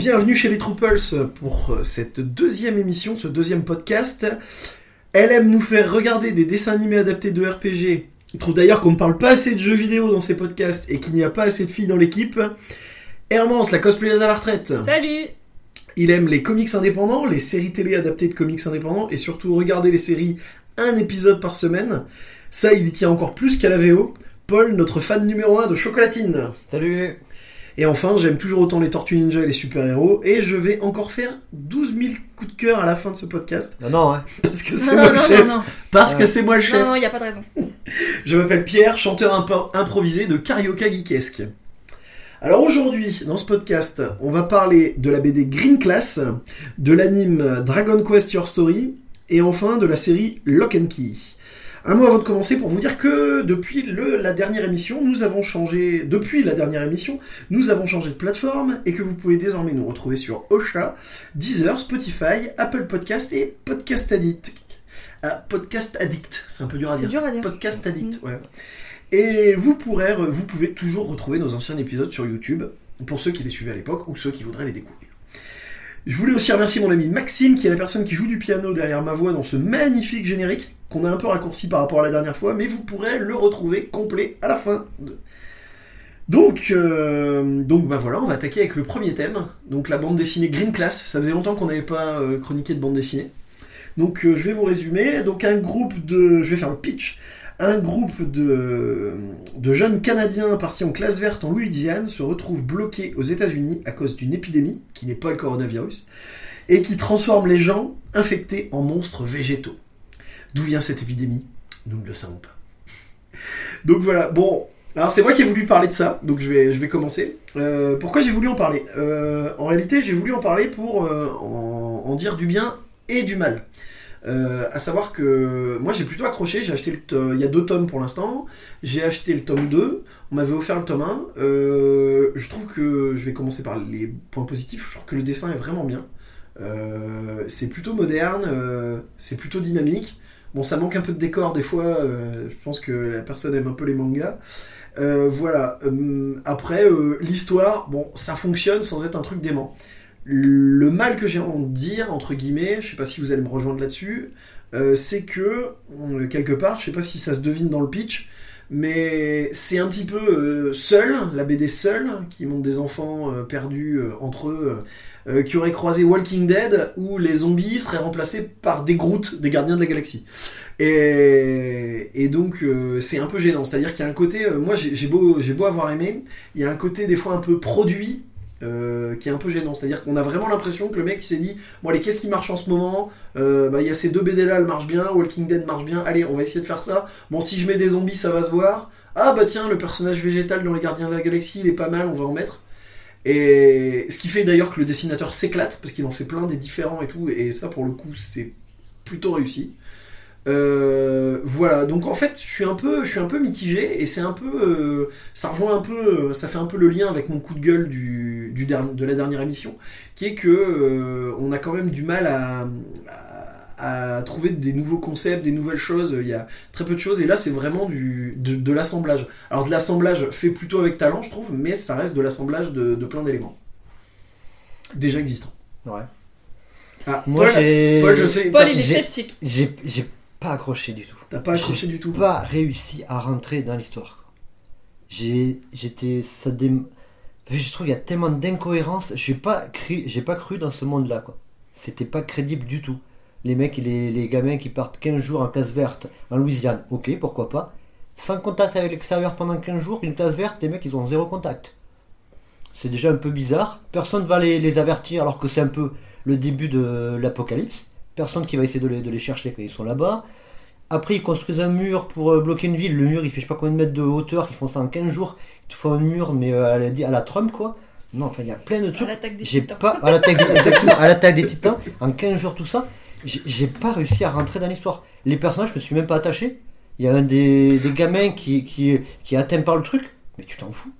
Bienvenue chez les Trooples pour cette deuxième émission, ce deuxième podcast. Elle aime nous faire regarder des dessins animés adaptés de RPG. Il trouve d'ailleurs qu'on ne parle pas assez de jeux vidéo dans ces podcasts et qu'il n'y a pas assez de filles dans l'équipe. Hermance, la cosplayeuse à la retraite. Salut Il aime les comics indépendants, les séries télé adaptées de comics indépendants et surtout regarder les séries un épisode par semaine. Ça, il y tient encore plus qu'à la VO. Paul, notre fan numéro 1 de Chocolatine. Salut Et enfin, j'aime toujours autant les Tortues Ninja et les super-héros. Et je vais encore faire 12 000 coups de cœur à la fin de ce podcast. Non, non, hein. Parce que c'est Non, moi non, le non, chef. non, non, Parce que c'est moi le chef. non, non, il n'y a pas de raison. Je m'appelle Pierre, chanteur improvisé de Carioca Geekesque. Alors aujourd'hui, dans ce podcast, on va parler de la BD Green Class, de l'anime Dragon Quest Your Story, et enfin de la série Lock and Key. Un mot avant de commencer pour vous dire que depuis le- la dernière émission, nous avons changé, depuis la dernière émission, nous avons changé de plateforme et que vous pouvez désormais nous retrouver sur Ocha, Deezer, Spotify, Apple Podcast et Podcast Addict. Ah, Podcast Addict, c'est un peu dur à C'est dire. dur à dire. Podcast Addict, ouais. Et vous, pourrez, vous pouvez toujours retrouver nos anciens épisodes sur YouTube, pour ceux qui les suivaient à l'époque ou ceux qui voudraient les découvrir. Je voulais aussi remercier mon ami Maxime, qui est la personne qui joue du piano derrière ma voix dans ce magnifique générique, qu'on a un peu raccourci par rapport à la dernière fois, mais vous pourrez le retrouver complet à la fin. euh, donc bah voilà, on va attaquer avec le premier thème, donc la bande dessinée Green Class. Ça faisait longtemps qu'on n'avait pas euh, chroniqué de bande dessinée. Donc euh, je vais vous résumer. Donc un groupe de... Je vais faire le pitch. Un groupe de, jeunes Canadiens partis en classe verte en Louisiane se retrouve bloqué aux États-Unis à cause d'une épidémie, qui n'est pas le coronavirus, et qui transforme les gens infectés en monstres végétaux. D'où vient cette épidémie? Nous ne le savons pas. Donc voilà, bon, alors c'est moi qui ai voulu parler de ça, donc je vais, commencer. Euh, pourquoi j'ai voulu en parler? Euh, En réalité, j'ai voulu en parler pour euh, en dire du bien et du mal. Euh, à savoir que moi j'ai plutôt accroché, j'ai acheté to- il y a deux tomes pour l'instant, j'ai acheté le tome 2, on m'avait offert le tome 1, Euh, je trouve que, je vais commencer par les points positifs, je trouve que le dessin est vraiment bien, Euh, c'est plutôt moderne, euh, c'est plutôt dynamique, bon ça manque un peu de décor des fois, euh, je pense que la personne aime un peu les mangas, Euh, voilà, Euh, après euh, l'histoire, bon ça fonctionne sans être un truc dément. Le mal que j'ai à en dire, entre guillemets, je sais pas si vous allez me rejoindre là-dessus, euh, c'est que, euh, quelque part, je sais pas si ça se devine dans le pitch, mais c'est un petit peu euh, seul, la BD seul, qui montre des enfants perdus entre eux, qui auraient croisé Walking Dead, où les zombies seraient remplacés par des Groot, des gardiens de la galaxie. Et, donc c'est un peu gênant, c'est-à-dire qu'il y a un côté, moi j'ai beau, j'ai beau avoir aimé, il y a un côté des fois un peu produit euh, qui est un peu gênant. C'est-à-dire qu'on a vraiment l'impression que le mec s'est dit Bon, allez, qu'est-ce qui marche en ce moment Euh, bah, Il y a ces deux BD là, elles marchent bien. Walking Dead marche bien. Allez, on va essayer de faire ça. Bon, si je mets des zombies, ça va se voir. Ah, bah tiens, le personnage végétal dans Les Gardiens de la Galaxie, il est pas mal, on va en mettre. Et ce qui fait d'ailleurs que le dessinateur s'éclate parce qu'il en fait plein des différents et tout. Et ça, pour le coup, c'est plutôt réussi. Euh, voilà, donc en fait, je suis un peu, je suis un peu mitigé et c'est un peu, euh, ça rejoint un peu, euh, ça fait un peu le lien avec mon coup de gueule du, du derni- de la dernière émission, qui est que euh, on a quand même du mal à, à, à trouver des nouveaux concepts, des nouvelles choses. Il y a très peu de choses et là, c'est vraiment du, de, de l'assemblage. Alors de l'assemblage fait plutôt avec talent, je trouve, mais ça reste de l'assemblage de, de plein d'éléments déjà existants. Ouais. Ah, Moi, Paul. Paul, je sais, Paul, il est sceptique. J'ai pas accroché du tout. t'as pas accroché du tout. Pas réussi à rentrer dans l'histoire. J'ai. J'étais. Ça dé... Je trouve qu'il y a tellement d'incohérences. J'ai pas cru, j'ai pas cru dans ce monde-là, quoi. C'était pas crédible du tout. Les mecs, les, les gamins qui partent 15 jours en classe verte en Louisiane, ok, pourquoi pas. Sans contact avec l'extérieur pendant 15 jours, une classe verte, les mecs, ils ont zéro contact. C'est déjà un peu bizarre. Personne va les, les avertir alors que c'est un peu le début de l'apocalypse. Personne qui va essayer de les, de les chercher quand ils sont là-bas. Après, ils construisent un mur pour euh, bloquer une ville. Le mur, il fait je sais pas combien de mètres de hauteur. Ils font ça en 15 jours. Ils te font un mur, mais euh, à la, à la Trump, quoi. Non, enfin, il y a plein de À trucs. l'attaque des J'ai titans. pas, à l'attaque des, exactement, à l'attaque des titans, en 15 jours, tout ça, j'ai j'ai pas réussi à rentrer dans l'histoire. Les personnages, je me suis même pas attaché. Il y a un des, des gamins qui, qui, qui est atteint par le truc, mais tu t'en fous.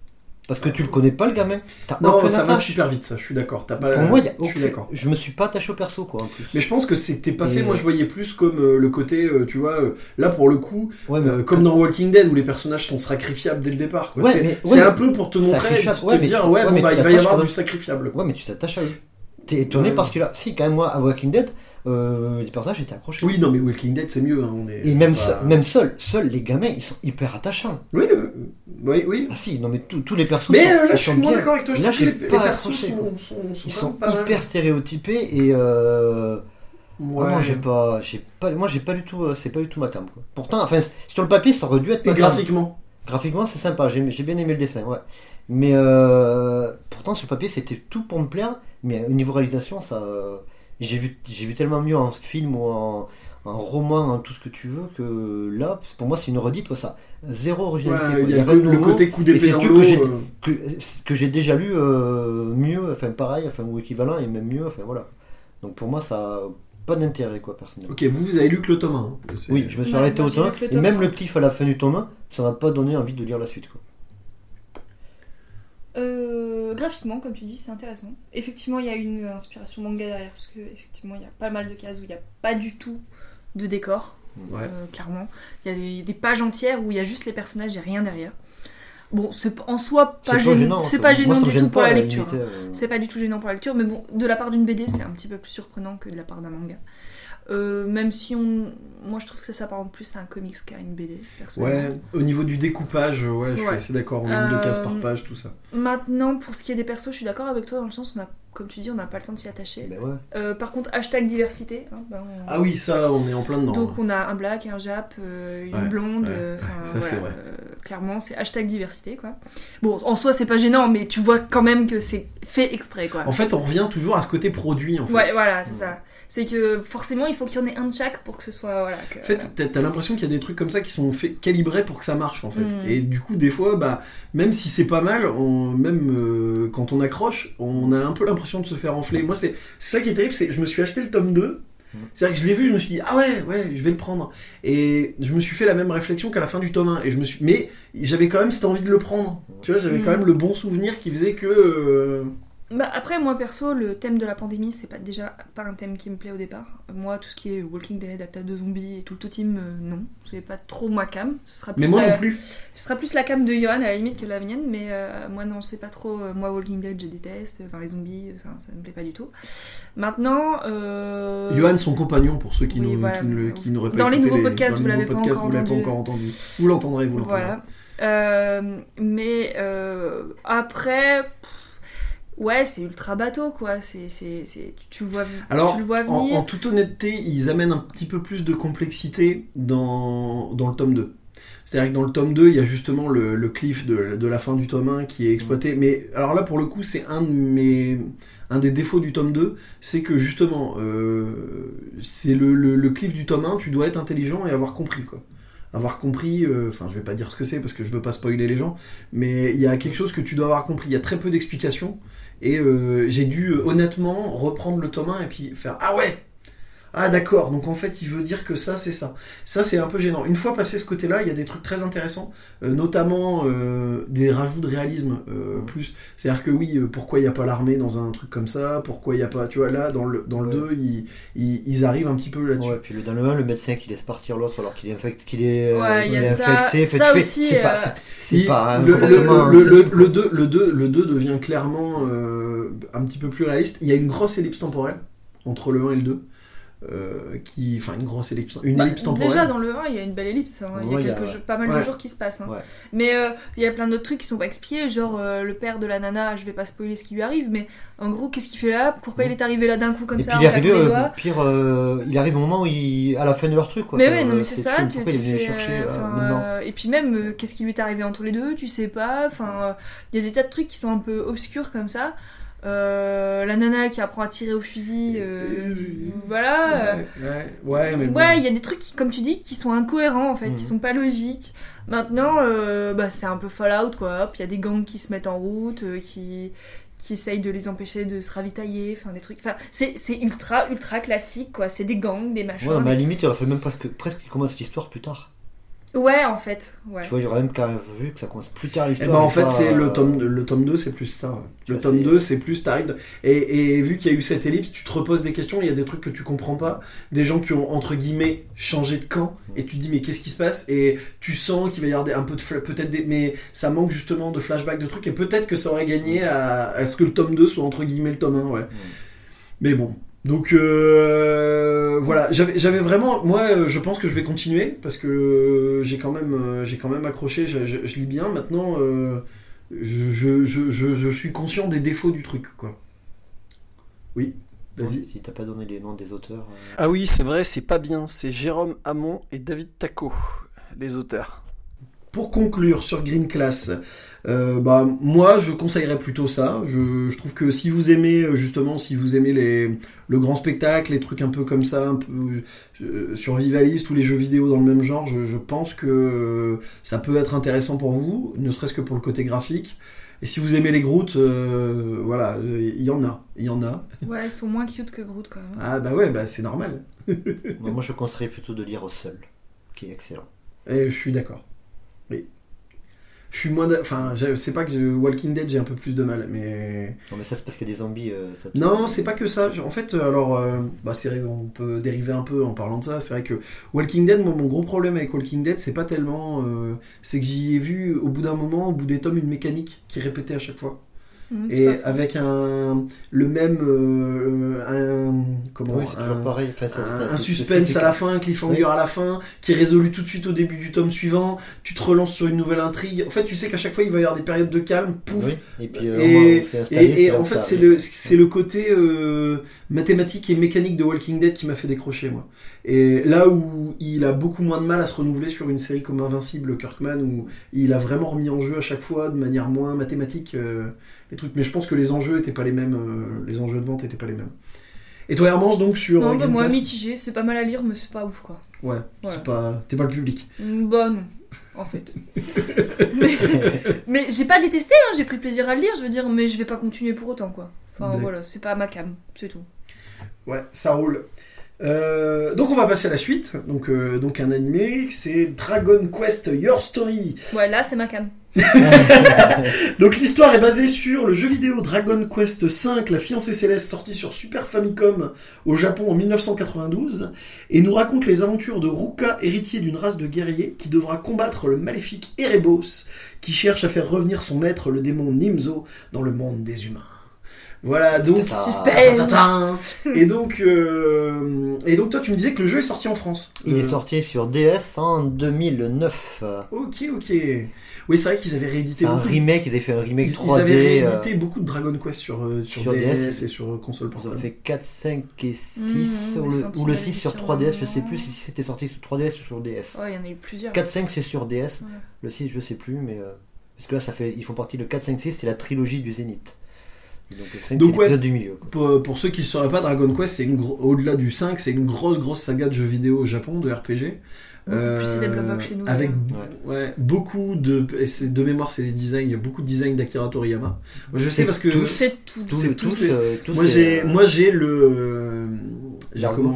Parce que tu le connais pas le gamin. T'as Non, ça va super vite, ça, je suis d'accord. T'as pas Pour moi, il y a je suis aucun- d'accord. Je me suis pas attaché au perso, quoi, en plus. Mais je pense que c'était pas Et- fait. Moi, je voyais plus comme euh, le côté, euh, tu vois, euh, là pour le coup, Ouais, mais euh, comme dans Walking Dead où les personnages sont sacrifiables dès le départ. Ouais, c'est mais- c'est ouais, un peu pour te montrer, sacrifiable, te dire, tu- ouais, bon, bah, il va y avoir du sacrifiable. Ouais, mais tu t'attaches à eux. T'es étonné parce que là, si, quand même, moi, à Walking Dead, euh, les personnages étaient accrochés. Oui, non, mais Walking Dead, c'est mieux. hein, on est Et même, pas- même seuls, les gamins, ils sont hyper attachants. Oui, euh, oui, oui. Ah si, non mais tous- les persos Mais sont, euh, là, je suis moins d'accord avec toi. Je Là, j'ai les, les pas persos accroché, sont, quoi. sont, sont Ils sont mal. hyper stéréotypés et euh... Ouais. ah non, j'ai pas, j'ai pas, moi j'ai pas du tout, c'est pas du tout ma cam quoi. Pourtant, enfin, sur le papier, ça aurait dû être Et ma graphiquement. Graphiquement, c'est sympa, j'ai bien aimé le dessin, ouais. Mais euh, pourtant, sur le papier, c'était tout pour me plaire, mais au niveau réalisation, ça, j'ai vu, j'ai vu tellement mieux en film ou en, en roman, en tout ce que tu veux, que là, pour moi, c'est une redite, quoi, ça. Zéro originalité. Ouais, quoi. il y a rien de le, nouveau. côté coup d'épée c'est dans l'eau. que euh, que, que j'ai déjà lu euh, mieux, enfin pareil, enfin ou équivalent et même mieux, enfin voilà. Donc pour moi ça a pas d'intérêt quoi personnellement. Ok, vous, vous avez lu que le tome 1. hein. Oui, je me suis Ouais, arrêté au tome que le et tome même un. le cliff à la fin du tome 1, ça m'a pas donné envie de lire la suite quoi. Euh, graphiquement, comme tu dis, c'est intéressant. Effectivement, il y a une inspiration manga derrière, parce que effectivement, il y a pas mal de cases où il n'y a pas du tout de décor, Ouais. euh, clairement. Il y a des, des pages entières où il y a juste les personnages et rien derrière. Bon, c'est en soi pas C'est pas gênant, c'est pas gênant me du tout pour la lecture. hein. euh, C'est pas du tout gênant pour la lecture, mais bon, de la part d'une BD, c'est un petit peu plus surprenant que de la part d'un manga. Euh, même si on. Moi, je trouve que ça s'apparente plus à un comics qu'à une BD. Ouais, au niveau du découpage, ouais, je suis assez d'accord. En nombre de Euh, cases par page, tout ça. Maintenant, pour ce qui est des persos, je suis d'accord avec toi dans le sens où, on a, comme tu dis, on n'a pas le temps de s'y attacher. Ben ouais. Euh, par contre, hashtag diversité. hein, ben, on- Ah oui, ça, on est en plein dedans. Donc on a un black, un jap, euh, une Ouais, blonde, euh, ça, voilà, c'est vrai. euh, clairement c'est hashtag diversité quoi. Bon en soi c'est pas gênant mais tu vois quand même que c'est fait exprès quoi. En fait, on revient toujours à ce côté produit, en fait. Ouais voilà c'est ça. C'est que forcément il faut qu'il y en ait un de chaque pour que ce soit voilà. Que, En fait, t'as- l'impression qu'il y a des trucs comme ça qui sont calibrés pour que ça marche, en fait. Mm. Et du coup, des fois, bah, même si c'est pas mal, on, même euh, quand on accroche, on a un peu l'impression de se faire enfler. Moi, c'est c'est ça qui est terrible, c'est que je me suis acheté le tome 2. Mm. C'est-à-dire que je l'ai vu, je me suis dit, ah ouais, ouais, je vais le prendre. Et je me suis fait la même réflexion qu'à la fin du tome 1. Et je me suis... Mais j'avais quand même cette envie de le prendre. Tu vois, j'avais Mm. quand même le bon souvenir qui faisait que... euh, Bah, après moi perso le thème de la pandémie c'est pas déjà pas un thème qui me plaît au départ. Moi tout ce qui est Walking Dead, Acta de zombies et tout le team euh, non c'est pas trop ma cam. Ce sera plus Mais moi la- non plus. Ce sera plus la cam de Johan à la limite que la mienne, mais euh, moi non, c'est pas trop. euh, moi, Walking Dead, je déteste. Enfin, les zombies, enfin, ça me plaît pas du tout. Maintenant. Euh... Johan, son compagnon, pour ceux qui Oui, voilà. qui ne- qui n'auraient pas Dans les nouveaux podcasts, dans vous l'avez pas podcasts, encore vous l'avez pas entendu. encore entendu. Vous l'entendrez, vous l'entendrez. Voilà. Euh, mais euh, après. pff, Ouais, c'est ultra bateau, quoi. C'est, c'est, c'est, tu, vois, Alors, tu le vois En, venir. en toute honnêteté, ils amènent un petit peu plus de complexité dans, dans le tome 2. C'est-à-dire que dans le tome 2, il y a justement le, le cliff de, de la fin du tome 1 qui est exploité. Mais alors là, pour le coup, c'est un de mes. Un des défauts du tome 2, c'est que justement, euh, c'est le, le, le cliff du tome 1, tu dois être intelligent et avoir compris, quoi. Avoir compris, euh, enfin, je vais pas dire ce que c'est parce que je veux pas spoiler les gens, mais il y a quelque chose que tu dois avoir compris. Il y a très peu d'explications. Et euh, j'ai dû euh, honnêtement reprendre le tome 1 et puis faire Ah ouais Ah d'accord, donc en fait il veut dire que ça c'est ça. Ça c'est un peu gênant. Une fois passé ce côté-là, il y a des trucs très intéressants, euh, notamment euh, des rajouts de réalisme euh, plus. C'est-à-dire que oui, euh, pourquoi il n'y a pas l'armée dans un truc comme ça? Pourquoi il n'y a pas. Tu vois, là dans le, dans le Ouais. 2, ils, ils, ils arrivent un petit peu là-dessus. Ouais, puis le- dans le 1, le médecin qui laisse partir l'autre alors qu'il est infecté, qu'il est, euh, Ouais, il y a est ça- infecté. Fait, ça tu fais- aussi, C'est pas, euh, c'est- c'est Il- pas un le, le, le, le, crédible. le 2, le, 2, le 2 devient clairement euh, un petit peu plus réaliste. Il y a une grosse ellipse temporelle entre le 1 et le 2. Euh, qui, enfin, une grosse ellipse, une Bah, ellipse temporelle. déjà dans le 1, il y a une belle ellipse. hein. Il y a y pas mal Ouais. de jours qui se passent. hein. Ouais. Mais euh, il y a plein d'autres trucs qui sont pas expliqués, genre euh, le père de la nana, je vais pas spoiler ce qui lui arrive, mais en gros, qu'est-ce qu'il fait là? Pourquoi il est arrivé là d'un coup comme Et ça puis il des euh, doigts? pire, il arrive au moment où il, à la fin de leur truc. Quoi. Mais ouais, non, mais c'est ça. tu- tu il les fais, chercher Et puis même, qu'est-ce qui lui est arrivé entre les deux Tu sais pas. Enfin, il y a des tas de trucs qui sont un peu obscurs comme ça. Euh, la nana qui apprend à tirer au fusil, euh, voilà. Ouais, ouais, ouais, mais bon. Ouais, il y a des trucs, qui, comme tu dis, qui sont incohérents en fait, Mhm. qui sont pas logiques. Maintenant, euh, bah, c'est un peu Fallout quoi. Il y a des gangs qui se mettent en route, euh, qui qui essayent de les empêcher de se ravitailler, enfin des trucs. Enfin, c'est c'est ultra ultra classique quoi. C'est des gangs, des machins. Ouais, mais à la limite, il aurait fallu même presque, presque qu'il commence l'histoire plus tard. Ouais, en fait. Ouais. Tu vois, il y aurait même carrément vu que ça commence plus tard Eh l'histoire. ben, en fait, c'est euh, le tome, le tome 2, c'est plus ça. Le vois, tome c'est- 2, c'est plus t'arrives. Et, et vu qu'il y a eu cette ellipse, tu te reposes des questions, il y a des trucs que tu comprends pas, des gens qui ont, entre guillemets, changé de camp, et tu te dis, mais qu'est-ce qui se passe? Et tu sens qu'il va y avoir des- un peu de. Peut-être des. Mais ça manque justement de flashback, de trucs, et peut-être que ça aurait gagné à, à ce que le tome 2 soit, entre guillemets, le tome 1, ouais. Mais bon. Donc euh, voilà, j'avais vraiment, moi euh, je pense que je vais continuer parce que j'ai quand même euh, j'ai quand même accroché, je, je- je lis bien. Maintenant, euh, je, je, je, je, je suis conscient des défauts du truc, quoi. Oui, vas-y. Si t'as pas donné les noms des auteurs. euh, Ah oui, c'est vrai, c'est pas bien. C'est Jérôme Hamon et David Taco, les auteurs. Pour conclure sur Green Class, euh, bah moi je conseillerais plutôt ça. Je, je trouve que si vous aimez euh, justement, si vous aimez les, le grand spectacle, les trucs un peu comme ça, un peu euh, survivaliste ou les jeux vidéo dans le même genre, je, je pense que ça peut être intéressant pour vous, ne serait-ce que pour le côté graphique. Et si vous aimez les Groot, euh, voilà, il y en a, il y en a. Ouais, ils sont moins cute que Groot quand même. Ah bah ouais, bah c'est normal. Moi, moi, je conseillerais plutôt de lire au seul, qui est excellent. Et je suis d'accord. Oui. Je suis moins. Enfin, sais pas que je- Walking Dead, j'ai un peu plus de mal, mais. Non, mais ça, c'est parce qu'il y a des zombies. euh, ça te- Non, c'est pas que ça. En fait, alors, euh, bah, c'est vrai, on peut dériver un peu en parlant de ça. C'est vrai que Walking Dead, moi, mon gros problème avec Walking Dead, c'est pas tellement. euh, c'est que j'y ai vu au bout d'un moment, au bout des tomes, une mécanique qui répétait à chaque fois. Mmh, Et avec un. Le même. euh, un. Comment Oui, un- pareil. Enfin, ça- un, ça- un c'est suspense à la fin, un cliffhanger Oui. à la fin, qui est résolu tout de suite au début du tome suivant. Tu te relances sur une nouvelle intrigue. En fait, tu sais qu'à chaque fois, il va y avoir des période de calme. Pouf. Oui, et puis euh, Et- installé, en fait, c'est le, c'est le côté euh, mathématique et mécanique de Walking Dead qui m'a fait décrocher, moi. Et là où il a beaucoup moins de mal à se renouveler sur une série comme Invincible, Kirkman, où il a vraiment remis en jeu à chaque fois de manière moins mathématique euh, les trucs. Mais je pense que les enjeux étaient pas les mêmes, euh, les enjeux de vente étaient pas les mêmes. Et toi, Hermance, donc sur Non, euh, bah, moi, mitigé, c'est pas mal à lire, mais c'est pas ouf quoi. Ouais, c'est pas, t'es pas le public. Mm, Bah non, en fait. mais mais j'ai pas détesté, hein, j'ai pris plaisir à le lire, je veux dire, mais je vais pas continuer pour autant quoi. Enfin voilà, c'est pas ma cam, c'est tout. Ouais, ça roule. Euh, donc on va passer à la suite. Donc, euh, donc un animé, c'est Dragon Quest Your Story. Ouais, là c'est ma cam. Donc l'histoire est basée sur le jeu vidéo Dragon Quest V, La fiancée céleste, sorti sur Super Famicom au Japon en 1992, et nous raconte les aventures de Ruka, héritier d'une race de guerriers, qui devra combattre le maléfique Erebos, qui cherche à faire revenir son maître, le démon Nimzo, dans le monde des humains. Voilà, donc... Suspense. Et donc, euh, et donc toi tu me disais que le jeu est sorti en France. Il est Euh, sorti sur DS en 2009. euh, Ok, ok. Oui, c'est vrai qu'ils avaient réédité Un beaucoup. remake, ils avaient fait un Ils, remake ils 3D. avaient euh, réédité beaucoup de Dragon Quest sur, euh, sur, sur DS, DS. et sur euh, console Ils ont portable. fait 4, 5 et 6, Mhm, sur des le, ou le de 6 sur différents 3DS, je sais plus si c'était sorti sur 3DS ou sur DS. Ouais, il y en a eu plusieurs. 4, 5 c'est sur DS, Ouais. le 6 je sais plus, mais. euh, parce que là, ça fait, ils font partie de 4, 5, 6, c'est la trilogie du Zénith. Donc le 5 Donc, c'est ouais. du milieu. quoi. Pour, pour ceux qui ne sauraient pas, Dragon Quest, c'est au-delà du 5, c'est une grosse grosse saga de jeux vidéo au Japon, de RPG. Beaucoup plus Euh, célèbre que chez nous. Avec ouais, beaucoup de. De mémoire, c'est les designs, il y a beaucoup de designs d'Akira Toriyama. Moi, je sais parce que. C'est tout. Tous, c'est les- euh, Moi j'ai, euh, moi j'ai le, euh,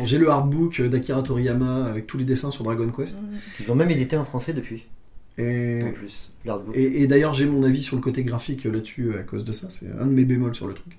j'ai le artbook d'Akira Toriyama avec tous les dessins sur Dragon Quest. Mm. Ils l'ont même édité en français depuis, Et, en plus. L'artbook. et, et d'ailleurs j'ai mon avis sur le côté graphique là-dessus euh, à cause de ça. C'est un de mes bémols sur le truc.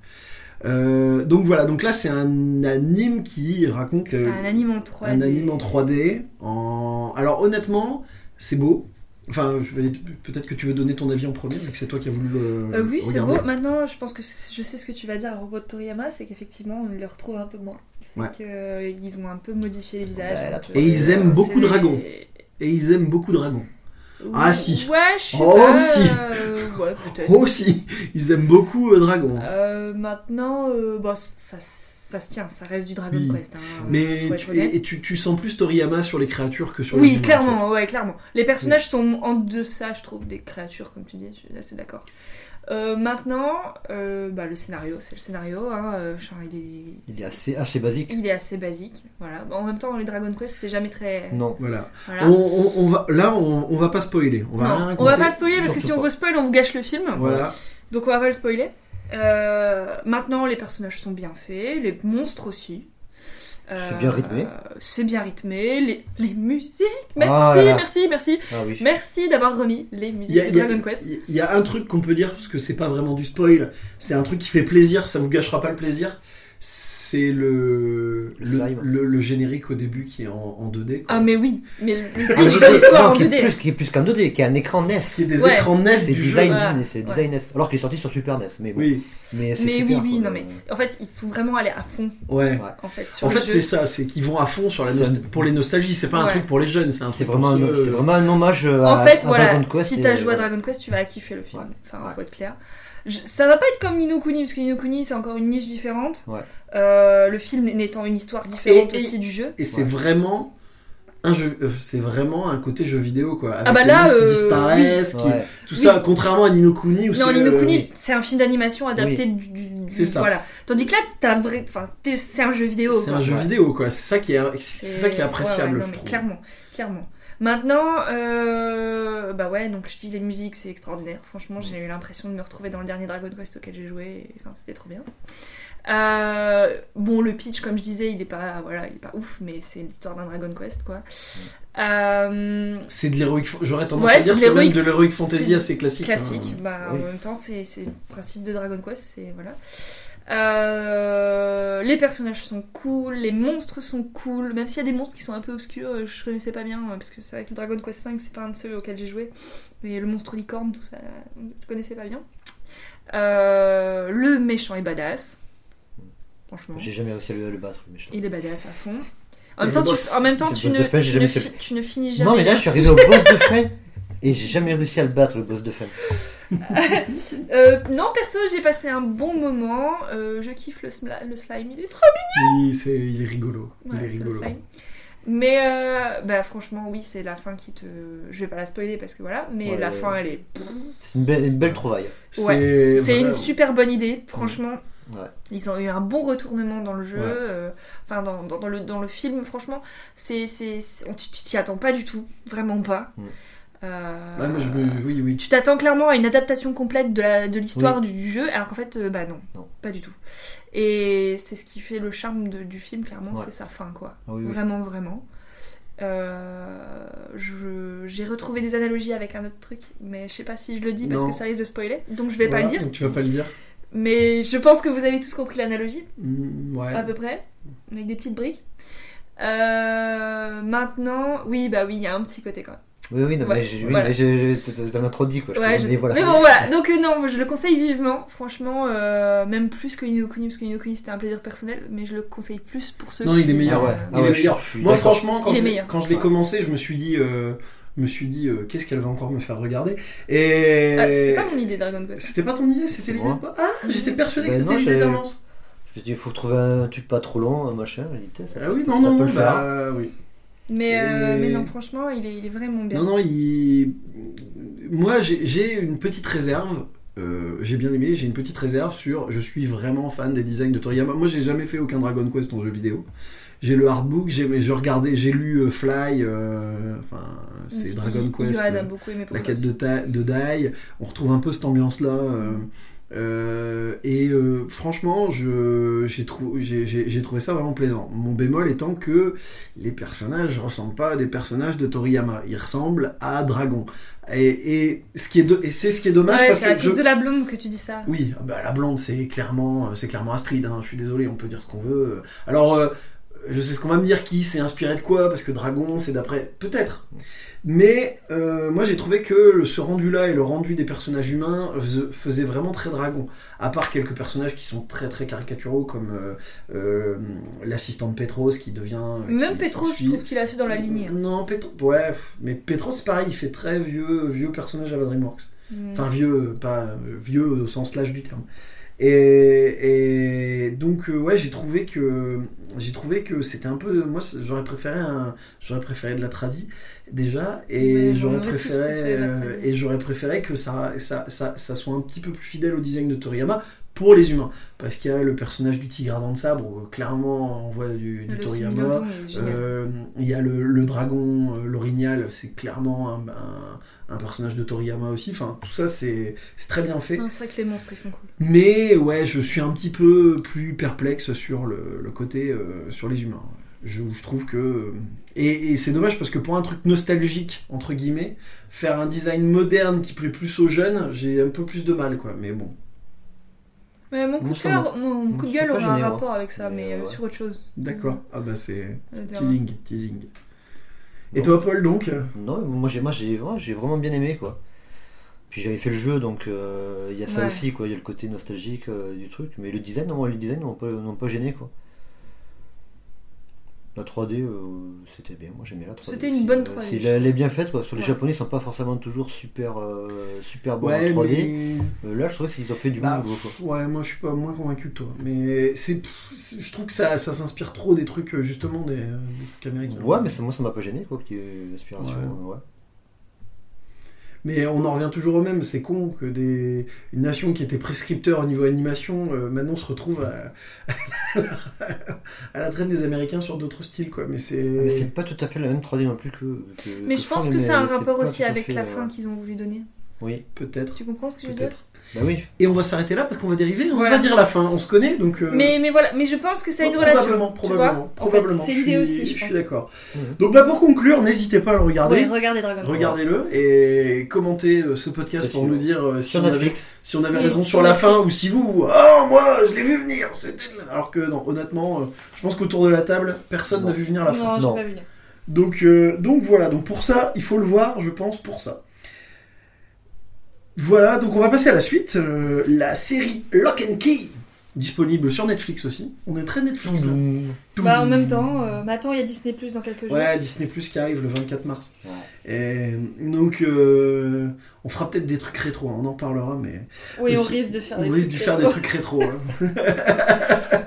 Euh, donc voilà, donc là c'est un anime qui raconte C'est euh, un anime en 3D. un anime en 3D. En... Alors honnêtement, c'est beau. Enfin, je vais- peut-être que tu veux donner ton avis en premier, vu que c'est toi qui as voulu le Euh, oui, c'est beau. Maintenant, je pense que je sais ce que tu vas dire à propos de Toriyama, c'est qu'effectivement, on les retrouve un peu moins. C'est Ouais. que, euh, ils ont un peu modifié les visages. Et ils aiment beaucoup Dragon. Et ils aiment beaucoup Dragon. Ah, si. Ouais, je sais Oh, pas, si. euh, ouais, peut-être. Oh si, ils aiment beaucoup euh, Dragon. Euh, maintenant, euh, bah, ça, ça se tient, ça reste du Dragon Oui. Quest. hein, Mais être tu, honnête. et, et tu, tu sens plus Toriyama sur les créatures que sur les Oui, humains, en clairement, ouais, clairement. Les personnages sont en deçà, je trouve, des créatures, comme tu dis, je suis assez d'accord. Euh, maintenant, euh, bah, le scénario, c'est le scénario, hein, euh, genre, il, est, Il est assez, assez basique. il est assez basique. Voilà. Bon, en même temps, les Dragon Quest, c'est jamais très. Non. Voilà. Voilà. On, on- on va, là, on, on va pas spoiler. On va, Non, rien on va pas spoiler parce que si on veut spoiler, on vous gâche le film. Voilà. Donc on va pas le spoiler. Euh, maintenant, les personnages sont bien faits, les monstres aussi. C'est bien rythmé. Euh, C'est bien rythmé. Les, les musiques. Merci, Ah là là. merci, merci. Ah oui. Merci d'avoir remis les musiques a, de il y a- Dragon Quest. il y a un truc qu'on peut dire, parce que c'est pas vraiment du spoil, c'est un truc qui fait plaisir, ça vous gâchera pas le plaisir. C'est le, Le le, slime. le- le générique au début qui est en, en 2D. quoi. Ah, mais oui. Mais l'histoire en qui est 2D. plus, qui est plus qu'un 2D, qui est un écran NES. Qui est des Ouais. écrans NES C'est du design, jeu. voilà. NES, c'est design NES. Alors qu'il est sorti sur Super NES. Mais bon. Oui, Mais, c'est Mais super, oui, oui, quoi. non, mais en fait, ils sont vraiment allés à fond, ouais. En fait, sur En fait, c'est ça, c'est qu'ils vont à fond sur la C'est pour les nostalgies. C'est pas un truc pour les jeunes, c'est un C'est truc vraiment, un- ceux- c'est vraiment un hommage euh, En à, fait, à voilà, Dragon Quest. si t'as joué à euh, Dragon Quest, tu vas kiffer le film. Enfin, faut être clair. Je- ça va pas être comme Nino Kuni, parce que Nino Kuni, c'est encore une niche différente. Ouais. Euh, le film n'étant une histoire différente Et- et- aussi du jeu. Et c'est Ouais. vraiment un jeu, euh, c'est vraiment un côté jeu vidéo quoi. Avec Ah bah les là, qui euh, disparaissent, qui- Ouais. tout Oui. ça, contrairement à Nino Kuni où Non, c'est, Nino euh, Kuni, c'est un film d'animation adapté du, du- du- C'est ça. Voilà. Tandis que là, t'as vrai, enfin, c'est un jeu vidéo. c'est quoi. un jeu Ouais. vidéo quoi. C'est ça qui est, c'est ça qui est appréciable, ouais, non, je mais trouve. Clairement, clairement. Maintenant, euh, bah ouais, donc je dis les musiques, c'est extraordinaire. Franchement, j'ai eu l'impression de me retrouver dans le dernier Dragon Quest auquel j'ai joué. Enfin, c'était trop bien. Euh, bon, le pitch, comme je disais, il est pas, voilà, il est pas ouf, mais c'est l'histoire d'un Dragon Quest, quoi. Euh, C'est de l'héroïque. J'aurais tendance Ouais, à dire c'est c'est de même de l'héroïque- fantasy assez classique. classique. hein. Bah, Oui. En même temps, c'est c'est le principe de Dragon Quest, c'est voilà. Euh, les personnages sont cool, les monstres sont cool, même s'il y a des monstres qui sont un peu obscurs, euh, je connaissais pas bien, euh, parce que c'est vrai que Dragon Quest 5 c'est pas un de ceux auxquels j'ai joué, mais le monstre licorne, tout ça, je connaissais pas bien. Euh, le méchant est badass, franchement, J'ai jamais réussi à le, battre, le méchant. il est badass à fond. En Et même temps, tu, en même temps, tu fin, tu, fi- tu ne finis jamais. Non, mais là, je suis arrivé au boss de fin et j'ai jamais réussi à le battre, le boss de fin. Euh, non, perso, j'ai passé un bon moment. euh, je kiffe le, slime, il est trop Oui, c'est, il est rigolo. Ouais, il est c'est le rigolo. slime. Mais euh, bah, franchement, oui, c'est la fin qui te. Je vais pas la spoiler parce que voilà, mais Ouais. la fin, elle est. C'est une, belle- une belle trouvaille. C'est, C'est une super bonne idée, franchement. Ouais. Ils ont eu un bon retournement dans le jeu, Ouais. euh, enfin dans, dans- dans le, dans le film, franchement, c'est, c'est, c'est- on- tu t'y attends pas du tout, vraiment pas. Mm. Ouais, Euh, moi, je me- Oui, oui. Tu t'attends clairement à une adaptation complète de la- de l'histoire du, du jeu, alors qu'en fait, euh, bah non, Non. pas du tout. Et c'est ce qui fait le charme de- du film, clairement, Ouais. c'est sa fin, quoi. Ah oui, oui. Vraiment, vraiment. Euh, je- J'ai retrouvé des analogies avec un autre truc, mais je sais pas si je le dis parce Non. que ça risque de spoiler, donc je vais pas Voilà, le dire. donc tu vas pas le dire. Mais je pense que vous avez tous compris l'analogie, Mm, ouais. à peu près, avec des petites briques. Euh, maintenant, oui, bah oui, il y a un petit côté quand même. Oui, oui, non, Ouais, mais j'ai- oui, voilà. mais j'ai- j'ai- t'en as trop dit, quoi. je Ouais, trouve. je mais sais. voilà. Mais bon, voilà. Donc, euh, non, je le conseille vivement. Franchement, euh, même plus que Inokuni, parce que Inokuni c'était un plaisir personnel, mais je le conseille plus pour ceux Non, qui. il est meilleur. Ah ouais, ah Il est ouais, je- meilleur. je Moi, franchement, quand je, quand je l'ai Ouais. commencé, je me suis dit, euh, je me suis dit, euh, qu'est-ce qu'elle va encore me faire regarder? Et Ah, c'était pas mon idée Dragon Quest. C'était pas ton idée, c'était l'idée. de pas- Ah, j'étais persuadé que Ben c'était non, l'idée j'ai- d'avance. Je me dis, il faut trouver un truc pas trop long, un machin. j'ai dit, ça Ah peut- oui, ça non, non, peut le faire. bah oui. Mais, euh, mais non, franchement, il est, il est vraiment bien. Non, non, il... moi j'ai une petite réserve. euh, j'ai bien aimé, j'ai une petite réserve sur. Je suis vraiment fan des designs de Toriyama. Moi, j'ai jamais fait aucun Dragon Quest en jeu vidéo. J'ai le hardbook, j'ai je regardais, j'ai lu euh, Fly, euh, enfin c'est Dragon Quest, a beaucoup aimé pour la quête de, Ta- de Dai. On retrouve un peu cette ambiance-là. euh, euh, et euh, franchement, j'ai trou- j'ai- j'ai- j'ai trouvé ça vraiment plaisant. Mon bémol étant que les personnages ressemblent pas à des personnages de Toriyama. Ils ressemblent à Dragon. Et, et ce qui est do- et c'est ce qui est dommage Ouais, parce c'est à que cause je- de la blonde que tu dis ça. oui, ah bah, la blonde, c'est clairement, c'est clairement Astrid. Hein. Je suis désolé, on peut dire ce qu'on veut. Alors, euh, je sais ce qu'on va me dire, qui s'est inspiré de quoi, parce que Dragon, c'est d'après, peut-être. Mais euh, moi, j'ai trouvé que le- ce rendu-là et le rendu des personnages humains fais- faisait vraiment très Dragon. À part quelques personnages qui sont très très caricaturaux, comme euh, euh, l'assistante Petros qui devient. Même qui- Petros, qui je trouve qu'il est assez dans la lignée. hein. Non, Petros, ouais, mais Petros, c'est pareil, il fait très vieux, vieux personnage à la DreamWorks. Mm. Enfin vieux, pas vieux au sens large du terme. Et, et donc euh, ouais, j'ai trouvé que j'ai trouvé que c'était un peu moi j'aurais préféré un j'aurais préféré de la tradie déjà. Et j'aurais préféré euh, et j'aurais préféré que ça, ça ça ça soit un petit peu plus fidèle au design de Toriyama pour les humains. Parce qu'il y a le personnage du tigre à dents de sabre, où, clairement on voit du, Toriyama. Euh, Il y a le, le dragon, euh, l'orignal, c'est clairement un, un- un personnage de Toriyama aussi. Enfin, tout ça, c'est très bien fait. C'est vrai que les monstres ils sont cool. Mais ouais, je suis un petit peu plus perplexe sur le, le côté euh, sur les humains. Je, je trouve que et, et c'est dommage parce que pour un truc nostalgique entre guillemets, faire un design moderne qui plaît plus aux jeunes, j'ai un peu plus de mal quoi. Mais bon, Mais mon coup de cœur, mon coup de gueule pas aura un rapport avec ça, Mais, mais euh, ouais. sur autre chose. d'accord. Ah bah c'est teasing, teasing. Et toi Paul donc? Non, moi j'ai moi j'ai vraiment, j'ai vraiment bien aimé quoi. Puis j'avais fait le jeu donc euh, il y a ça Ouais. aussi quoi, il y a le côté nostalgique euh, du truc, mais le design, non, le design n'ont pas, n'ont pas gêné quoi. La 3D euh, c'était bien, moi j'aimais la 3D. C'était une bonne Euh, 3D, c'est- je elle est bien faite quoi. Sur les Ouais. japonais ils sont pas forcément toujours super euh, super bons Ouais, en 3D. mais- Euh, là je trouve qu'ils ont fait du Bah, bon boulot quoi. Ouais, moi je suis pas moins convaincu que toi. Mais c'est, c'est- je trouve que ça, ça s'inspire trop des trucs justement des, des trucs américains. Ouais, mais ça, moi ça m'a pas gêné quoi, qu'il y ait l'inspiration. Ouais. Mais on en revient toujours au même, c'est con que des... une nation qui était prescripteur au niveau animation, euh, maintenant se retrouve à... à la traîne des Américains sur d'autres styles, quoi. Mais c'est... Ah, mais c'est pas tout à fait la même 3D non plus que. que- Mais que je pense que c'est un rapport aussi avec fait, la euh, fin qu'ils ont voulu donner. Oui, Peut-être. Tu comprends ce que je veux dire? Bah oui. Et on va s'arrêter là parce qu'on va dériver, on Voilà. va dire la fin, on se connaît, donc... euh, Mais, mais voilà, mais je pense que ça a une relation. Probablement, tu probablement, vois. En fait, probablement. c'est l'idée aussi, je, Je suis d'accord. Mhm. Donc bah, pour conclure, n'hésitez pas à le regarder. Ouais, regardez Dragon Ball. Regardez-le et commentez euh, ce podcast pour nous dire euh, si, Sur on avait, Netflix. si on avait Oui, raison sur la Netflix. fin ou si vous, oh moi je l'ai vu venir, c'était de la- alors que non, honnêtement, euh, je pense qu'autour de la table, personne n'a vu venir la fin. Non, Non. pas vu. Donc, euh, donc voilà, donc pour ça, il faut le voir, je pense, pour ça. Voilà, donc on va passer à la suite. euh, la série Lock and Key, disponible sur Netflix aussi. On est très Netflix. là. Bah en même temps, euh, mais attends, il y a Disney Plus dans quelques jours. Ouais, Disney Plus qui arrive le 24 mars. Ouais. Et donc, euh, on fera peut-être des trucs rétro, hein, on en parlera, mais Oui, on Aussi, risque de faire on des risque de trucs faire des rétro. trucs rétro. hein.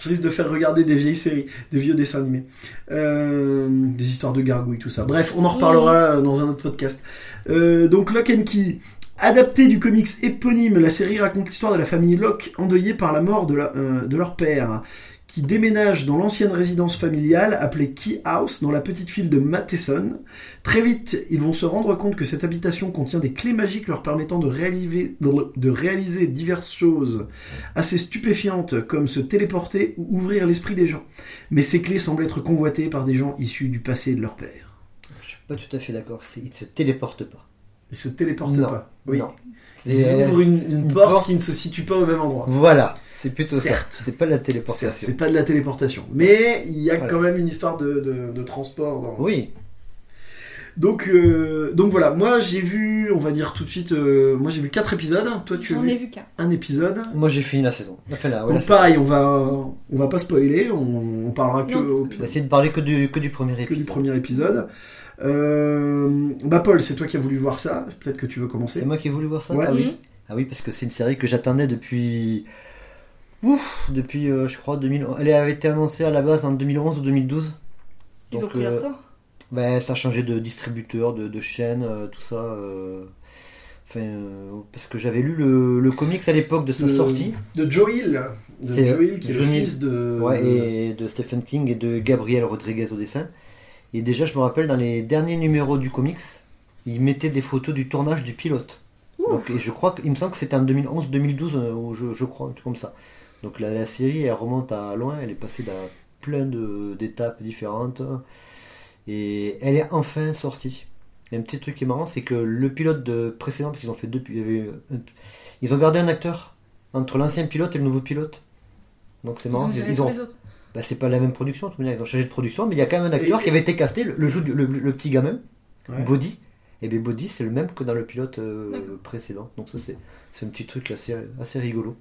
Je risque de faire regarder des vieilles séries, des vieux dessins animés, Euh, des histoires de gargouilles, tout ça. Bref, on en reparlera dans un autre podcast. Euh, donc, Lock and Key. Adapté du comics éponyme, la série raconte l'histoire de la famille Locke endeuillée par la mort euh, de leur père, qui déménage dans l'ancienne résidence familiale appelée Key House dans la petite ville de Matheson. Très vite, ils vont se rendre compte que cette habitation contient des clés magiques leur permettant de réaliser, diverses choses assez stupéfiantes comme se téléporter ou ouvrir l'esprit des gens. Mais ces clés semblent être convoitées par des gens issus du passé de leur père. Je suis pas tout à fait d'accord. Ils se téléportent pas. Ils se téléportent Non, pas. Oui. Non. Ils C'est- ouvrent une, une une porte, porte. qui ne se situe pas au même endroit. Voilà, c'est plutôt Certes. ça. C'est pas de la téléportation. C'est pas de la téléportation. Mais il y a Voilà. quand même une histoire de, de- de transport. dans- Oui, Donc, euh, donc voilà, moi j'ai vu, on va dire tout de suite, euh, moi j'ai vu 4 épisodes. Toi tu as J'en vu vu qu'un. un épisode. moi j'ai fini la saison. Enfin là, ouais, la Donc pareil, on va, on va pas spoiler, on, on parlera que, Non, au- On va essayer de parler que du, que du premier que épisode. du premier épisode. Euh, bah Paul, c'est toi qui as voulu voir ça, peut-être que tu veux commencer. C'est moi qui ai voulu voir ça Ouais. Ah oui. Mhm. Ah oui, parce que c'est une série que j'attendais depuis. Ouf, depuis euh, je crois 2000. Elle avait été annoncée à la base en 2011 ou 2012. Ils ont pris euh, leur temps. Ben, ça a changé de distributeur, de, de chaîne, euh, tout ça. Enfin, parce que j'avais lu le, le comics à l'époque de sa De- sortie. De Joe Hill, de C'est, Joe Hill qui est le fils de. Ouais, et de Stephen King et de Gabriel Rodriguez au dessin. Et déjà, je me rappelle, dans les derniers numéros du comics, ils mettaient des photos du tournage du pilote. Donc, et je crois qu'il me semble que c'était en 2011-2012, euh, je, je crois, un truc comme ça. Donc la, la série, elle remonte à loin, elle est passée dans plein d'étapes différentes. Et elle est enfin sortie. Il y a un petit truc qui est marrant, c'est que le pilote de précédent, parce qu'ils ont fait deux, il avait ils ont gardé un acteur entre l'ancien pilote et le nouveau pilote. Donc c'est marrant. ils- ont-. Bah, c'est pas la même production, ils ont changé de production, mais il y a quand même un acteur Et- qui avait été casté, le, le, petit gamin, Ouais. Body. Et bien Body, c'est le même que dans le pilote euh, précédent. Donc ça, c'est c'est un petit truc assez, assez rigolo.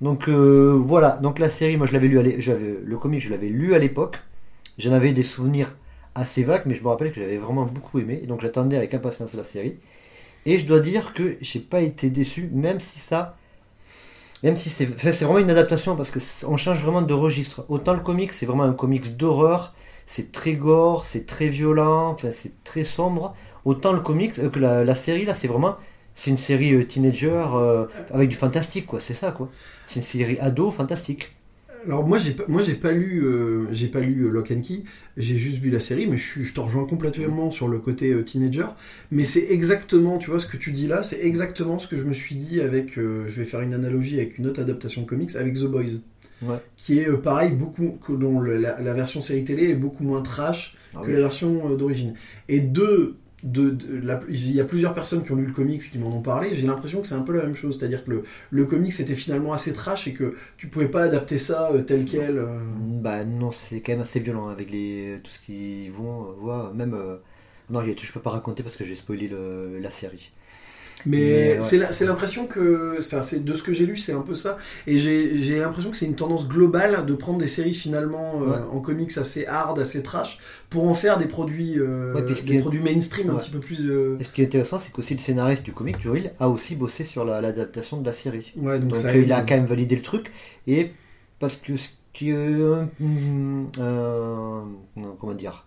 Donc euh, voilà, donc la série, moi je l'avais lu, à l'é- j'avais le comic, je l'avais lu à l'époque. J'en avais des souvenirs assez vagues, mais je me rappelle que j'avais vraiment beaucoup aimé, et donc j'attendais avec impatience la série. Et je dois dire que j'ai pas été déçu, même si ça, même si c'est, vraiment une adaptation parce que on change vraiment de registre. Autant le comic, c'est vraiment un comics d'horreur, c'est très gore, c'est très violent, c'est très sombre. Autant le comics, euh, que la, la série là, c'est vraiment C'est une série euh, teenager euh, avec du fantastique, quoi. C'est ça, quoi. C'est une série ado fantastique. Alors moi j'ai pas, moi j'ai pas lu euh, j'ai pas lu euh, Lock and Key, j'ai juste vu la série, mais je, suis- je te rejoins complètement sur le côté euh, teenager. Mais c'est exactement, tu vois, ce que tu dis là, c'est exactement ce que je me suis dit avec, euh, je vais faire une analogie avec une autre adaptation de comics, avec The Boys, Ouais. qui est pareil beaucoup, que dont la, la version série télé est beaucoup moins trash Ah que oui. la version d'origine. Et deux, de, de- il y a plusieurs personnes qui ont lu le comics qui m'en ont parlé. J'ai l'impression que c'est un peu la même chose, c'est-à-dire que le, le comics était finalement assez trash et que tu pouvais pas adapter ça euh, tel quel. euh. Bah non, c'est quand même assez violent avec les tout ce qu'ils vont euh, voir. Même euh, non, je peux pas raconter parce que j'ai spoilé le- la série. Mais, Mais, ouais. c'est l'impression que, enfin, c'est de ce que j'ai lu, c'est un peu ça. Et j'ai l'impression que c'est une tendance globale de prendre des séries finalement euh, Ouais. en comics assez hard, assez trash, pour en faire des produits, euh, Ouais, des produits mainstream un petit peu plus. euh, Et ce qui est intéressant, c'est qu'aussi le scénariste du comic, Joel, a aussi bossé sur la- l'adaptation de la série. Ouais, donc, Donc ça il a quand même validé le truc. Et parce que ce qui comment dire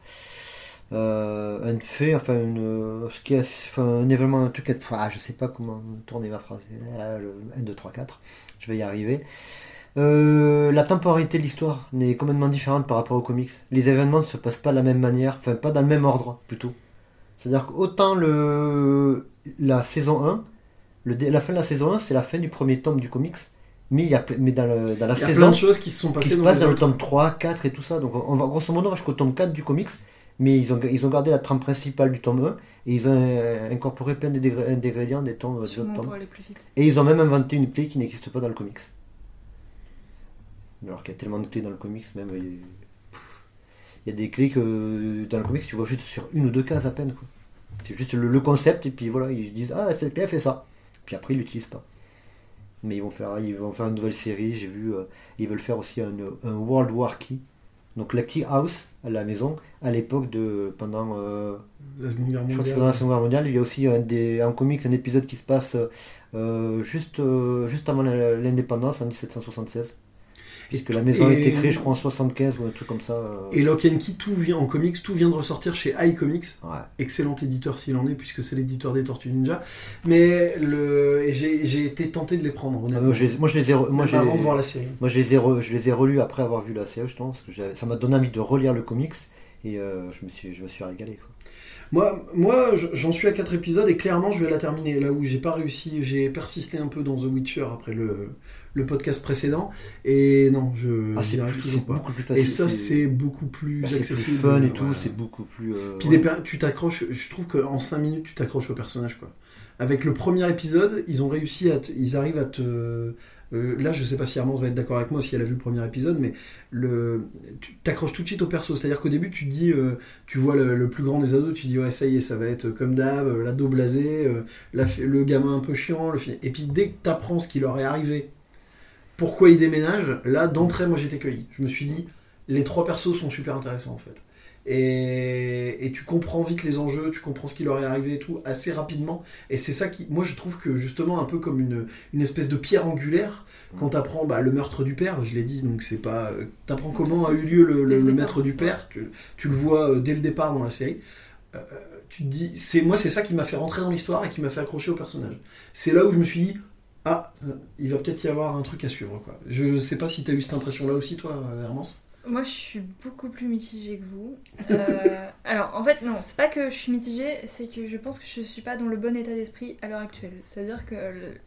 euh, un fait, enfin une, ce qui est, enfin, un événement, un truc, ah, je sais pas comment tourner ma phrase. Ah, le 1, 2, 3, 4. Je vais y arriver. Euh, la temporalité de l'histoire n'est complètement différente par rapport aux comics. Les événements ne se passent pas de la même manière, enfin pas dans le même ordre plutôt. C'est-à-dire qu'autant le la saison 1, le, la fin de la saison 1, c'est la fin du premier tome du comics, mais, il y a, mais dans, le- dans la Il y a plein saison de choses qui se sont qui passées se dans passe les dans le tome 3, 4 et tout ça. Donc on va grosso modo on va jusqu'au tome 4 du comics, mais ils ont, ils ont gardé la trame principale du tome 1 et ils ont euh, incorporé plein d'ingrédients des tomes des autres tomes. aller plus vite. Et ils ont même inventé une clé qui n'existe pas dans le comics. Alors qu'il y a tellement de clés dans le comics, même. Il y a des clés que dans le comics tu vois juste sur une ou deux cases à peine. C'est juste le, le concept et puis voilà, ils disent Ah, cette clé elle fait ça. Puis après ils l'utilisent pas. Mais ils vont faire, ils vont faire une nouvelle série, j'ai vu. euh, ils veulent faire aussi un, un World War Key. Donc la Key House à la maison à l'époque de. pendant. euh, La Seconde Guerre je crois que mondiale. la Seconde Guerre mondiale. Il y a aussi un, des, un comics, un épisode qui se passe euh, juste, euh, juste avant l'indépendance en 1776. Puisque la maison a été créée, je crois, en 75 ou un truc comme ça. euh. Et Lock and Key, tout vient en comics, tout vient de ressortir chez iComics. Ouais. excellent éditeur s'il en est, puisque c'est l'éditeur des Tortues Ninja. Mais le... j'ai été tenté de les prendre, Ah, moi, je les, je ai, moi, je avant de voir la série. moi, je les ai, re- je les ai relus après avoir vu la série, justement, parce que ça m'a donné envie de relire le comics et euh, je, me suis, je me suis régalé. Quoi. Moi, moi je- j'en suis à 4 épisodes et clairement je vais la terminer. Là où j'ai pas réussi, j'ai persisté un peu dans The Witcher après le, le podcast précédent. Et non, je Ah, c'est toujours pas. plus facile. Et ça, c'est beaucoup plus bah, accessible. fun et tout, Ouais. c'est beaucoup plus. euh, Puis ouais. des per- tu t'accroches, je trouve qu'en 5 minutes, tu t'accroches au personnage. Quoi. Avec le premier épisode, ils ont réussi à. te- ils arrivent à te. euh, là, je sais pas si Armand va être d'accord avec moi si elle a vu le premier épisode, mais le, tu t'accroches tout de suite au perso. C'est-à-dire qu'au début, tu te dis, euh, tu vois le, le plus grand des ados, tu te dis, ouais, ça y est, ça va être comme d'hab, l'ado blasé, euh, la le gamin un peu chiant. Le Et puis dès que tu apprends ce qui leur est arrivé, pourquoi ils déménagent, là, d'entrée, moi j'étais cueilli. Je me suis dit, les trois persos sont super intéressants en fait. Et, et tu comprends vite les enjeux, tu comprends ce qui leur est arrivé et tout assez rapidement. Et c'est ça qui, moi je trouve que justement un peu comme une, une espèce de pierre angulaire, quand t'apprends bah, le meurtre du père, je l'ai dit, donc c'est pas, euh, t'apprends comment a eu lieu le, le- maître du père, tu, tu le vois euh, dès le départ dans la série. Euh, tu te dis, c'est moi c'est ça qui m'a fait rentrer dans l'histoire et qui m'a fait accrocher au personnage. C'est là où je me suis dit, ah, il va peut-être y avoir un truc à suivre quoi. Je sais pas si t'as eu cette impression là aussi toi, Hermance? Moi, je suis beaucoup plus mitigée que vous. Euh, alors, en fait, non, c'est pas que je suis mitigée, c'est que je pense que je suis pas dans le bon état d'esprit à l'heure actuelle. C'est-à-dire que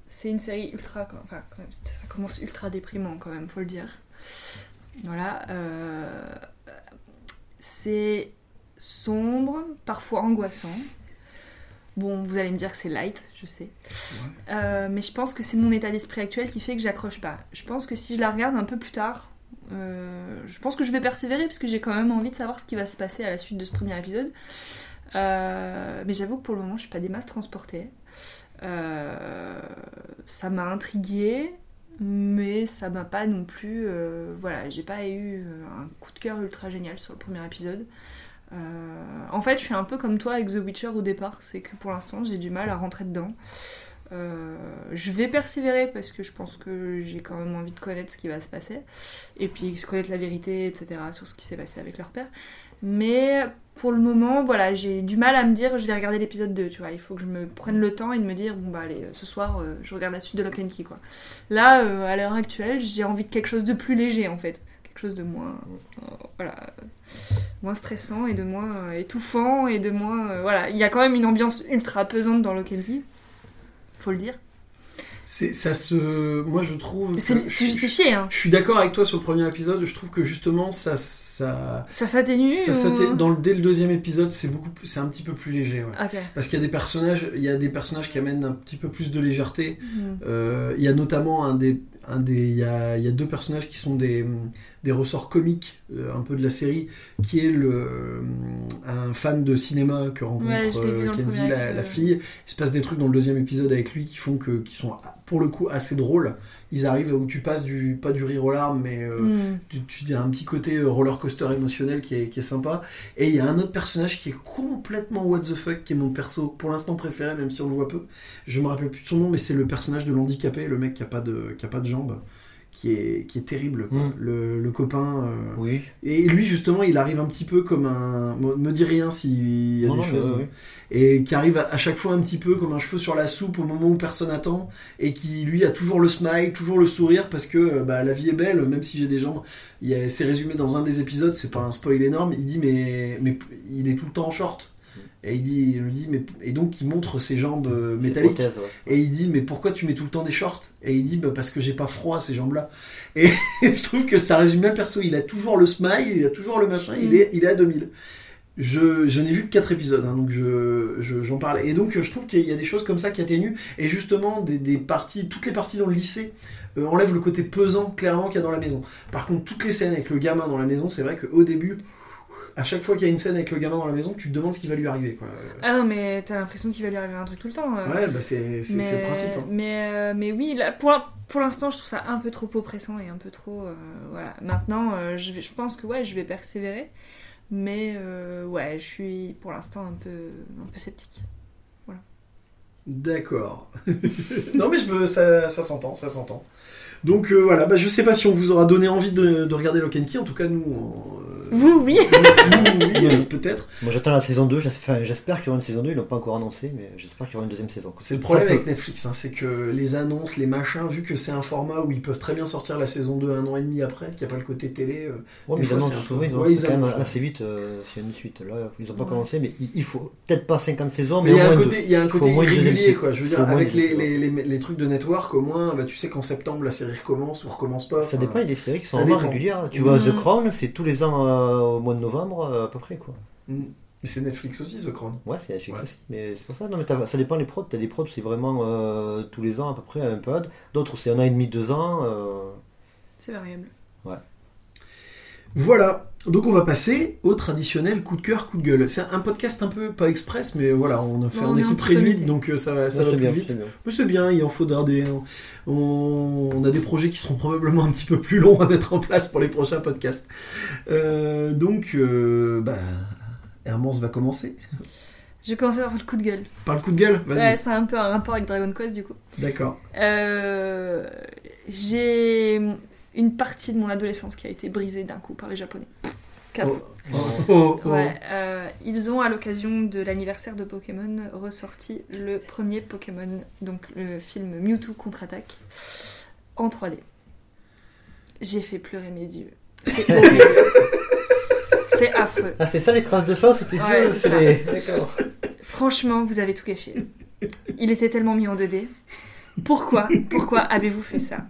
c'est une série ultra. Enfin, quand même, ça commence ultra déprimant, quand même, faut le dire. Voilà. euh, c'est sombre, parfois angoissant. Bon, vous allez me dire que c'est light, je sais. Euh, mais je pense que c'est mon état d'esprit actuel qui fait que j'accroche pas. Je pense que si je la regarde un peu plus tard, euh, je pense que je vais persévérer parce que j'ai quand même envie de savoir ce qui va se passer à la suite de ce premier épisode. Euh, mais j'avoue que pour le moment, je suis pas des masses transportée. Euh, ça m'a intriguée, mais ça m'a pas non plus. voilà, j'ai pas eu un coup de cœur ultra génial sur le premier épisode. Euh, en fait, je suis un peu comme toi avec The Witcher au départ, c'est que pour l'instant, j'ai du mal à rentrer dedans. Euh, je vais persévérer parce que je pense que j'ai quand même envie de connaître ce qui va se passer et puis connaître la vérité, etc. sur ce qui s'est passé avec leur père. Mais pour le moment, voilà, j'ai du mal à me dire je vais regarder l'épisode 2, tu vois. Il faut que je me prenne le temps et de me dire bon bah allez, ce soir euh, je regarde la suite de Lock and Key quoi. Là, à l'heure actuelle, j'ai envie de quelque chose de plus léger en fait. Quelque chose de moins. voilà. Moins stressant et de moins euh, étouffant et de moins. euh, voilà. Il y a quand même une ambiance ultra pesante dans Lock and Key. Faut le dire. C'est, ça se. Moi, je trouve. C'est justifié, hein. Je suis d'accord avec toi sur le premier épisode. Je trouve que justement, ça. ça... Ça s'atténue ou- dans le, dès le deuxième épisode, c'est beaucoup, c'est un petit peu plus léger. ouais. Parce qu'il y a des personnages, il y a des personnages qui amènent un petit peu plus de légèreté. Mhm. Euh, il y a notamment un des, un des, il y a, il y a deux personnages qui sont des, des ressorts comiques euh, un peu de la série, qui est le, un fan de cinéma que rencontre Ouais, euh, Kenzie, la, la fille. Il se passe des trucs dans le deuxième épisode avec lui qui font que, qui sont pour le coup assez drôles. Ils arrivent où tu passes du, pas du rire aux larmes, mais euh, Mhm. tu, tu y a un petit côté euh, roller coaster émotionnel qui est, qui est sympa. Et il y a un autre personnage qui est complètement what the fuck, qui est mon perso pour l'instant préféré, même si on le voit peu. Je me rappelle plus de son nom, mais c'est le personnage de l'handicapé, le mec qui a pas de, qui a pas de jambes, qui est, qui est terrible, quoi. Mm. Le, le copain. euh, Oui. Et lui, justement, il arrive un petit peu comme un. Me dis rien s'il y a Non, des non, choses. Et qui arrive à, à chaque fois un petit peu comme un cheveu sur la soupe au moment où personne attend. Et qui, lui, a toujours le smile, toujours le sourire parce que euh, bah, la vie est belle, même si j'ai des jambes. C'est résumé dans un des épisodes, c'est pas un spoil énorme. Il dit, mais, mais il est tout le temps en short. Et il dit, il lui dit, mais et donc il montre ses jambes euh, métalliques. prothèse, ouais. Et il dit mais pourquoi tu mets tout le temps des shorts? Et il dit bah, parce que j'ai pas froid à ces jambes-là. Et je trouve que ça résume bien le perso. Il a toujours le smile, il a toujours le machin, il Mm. est il est à 2000. Je, je n'ai vu que 4 épisodes, hein, donc je, je- j'en parle. Et donc je trouve qu'il y a des choses comme ça qui atténuent. Et justement, des, des parties, toutes les parties dans le lycée euh, enlèvent le côté pesant clairement qu'il y a dans la maison. Par contre, toutes les scènes avec le gamin dans la maison, c'est vrai qu'au début, à chaque fois qu'il y a une scène avec le gamin dans la maison, tu te demandes ce qui va lui arriver. Quoi. Ah non, mais t'as l'impression qu'il va lui arriver un truc tout le temps. euh. Ouais, bah c'est, le principe. hein. mais, euh, mais oui, là, pour, pour l'instant, je trouve ça un peu trop oppressant et un peu trop. euh, voilà. Maintenant, euh, je, vais, je pense que ouais, je vais persévérer. Mais ouais, je suis pour l'instant un peu, un peu sceptique. D'accord. non mais je peux, ça, s'entend, ça s'entend. Donc voilà, bah, je sais pas si on vous aura donné envie de, de regarder Lock and Key, en tout cas nous... on, Vous, oui oui, euh, peut-être. Moi j'attends la saison 2, j'espère enfin, j'espère qu'il y aura une saison 2, ils l'ont pas encore annoncé, mais j'espère qu'il y aura une deuxième saison. C'est le problème Ça peut- avec Netflix, hein, c'est que les annonces, les machins, vu que c'est un format où ils peuvent très bien sortir la saison 2 un an et demi après, qu'il n'y a pas le côté télé... euh, Ouais, mais ils fois, annoncent c'est ils ouais, annoncent ils quand même ouais. assez vite euh, y a une suite. Là, ils ont pas Ouais. commencé, mais il, il faut peut-être pas 50 saisons, Mais mais, il y au a un moins côté, il y a un irrégulier, quoi. Je veux dire, avec les, trucs de network, au moins, bah, tu sais qu'en septembre, la série recommence ou recommence pas. Ça dépend, il y a des séries qui ça sont régulières. Tu vois, Mhm. The Crown, c'est tous les ans euh, au mois de novembre, euh, à peu près, quoi. mm. Mais c'est Netflix aussi, The Crown. Ouais, c'est Netflix Ouais. aussi. Mais c'est pour ça, non, mais t'as- ça dépend les prods. T'as des prods, c'est vraiment euh, tous les ans à peu près, à un peu. D'autres, c'est un an et demi, deux ans. euh, C'est variable. Voilà, donc on va passer au traditionnel coup de cœur, coup de gueule. C'est un podcast un peu, pas express, mais voilà, on a fait un équipe réduite, donc euh, ça, va- ça va plus bien, vite. c'est bien. Mais c'est bien, il en faudra des... On, on a des projets qui seront probablement un petit peu plus longs à mettre en place pour les prochains podcasts. Euh, donc, euh, bah, Hermance va commencer. Je vais commencer par le coup de gueule. Par le coup de gueule, vas-y. Ouais, c'est un peu un rapport avec Dragon Quest du coup. D'accord. Euh, j'ai une partie de mon adolescence qui a été brisée d'un coup par les Japonais. Oh, oh, oh. Ouais, euh, ils ont à l'occasion de l'anniversaire de Pokémon ressorti le premier Pokémon, donc le film Mewtwo contre-attaque en 3D. J'ai fait pleurer mes yeux. C'est horrible. C'est affreux. Ah, c'est ça les traces de sang sous tes Ouais, yeux c'est ça. les- D'accord. Franchement, vous avez tout gâché. Il était tellement mis en 2D. Pourquoi Pourquoi avez-vous fait ça?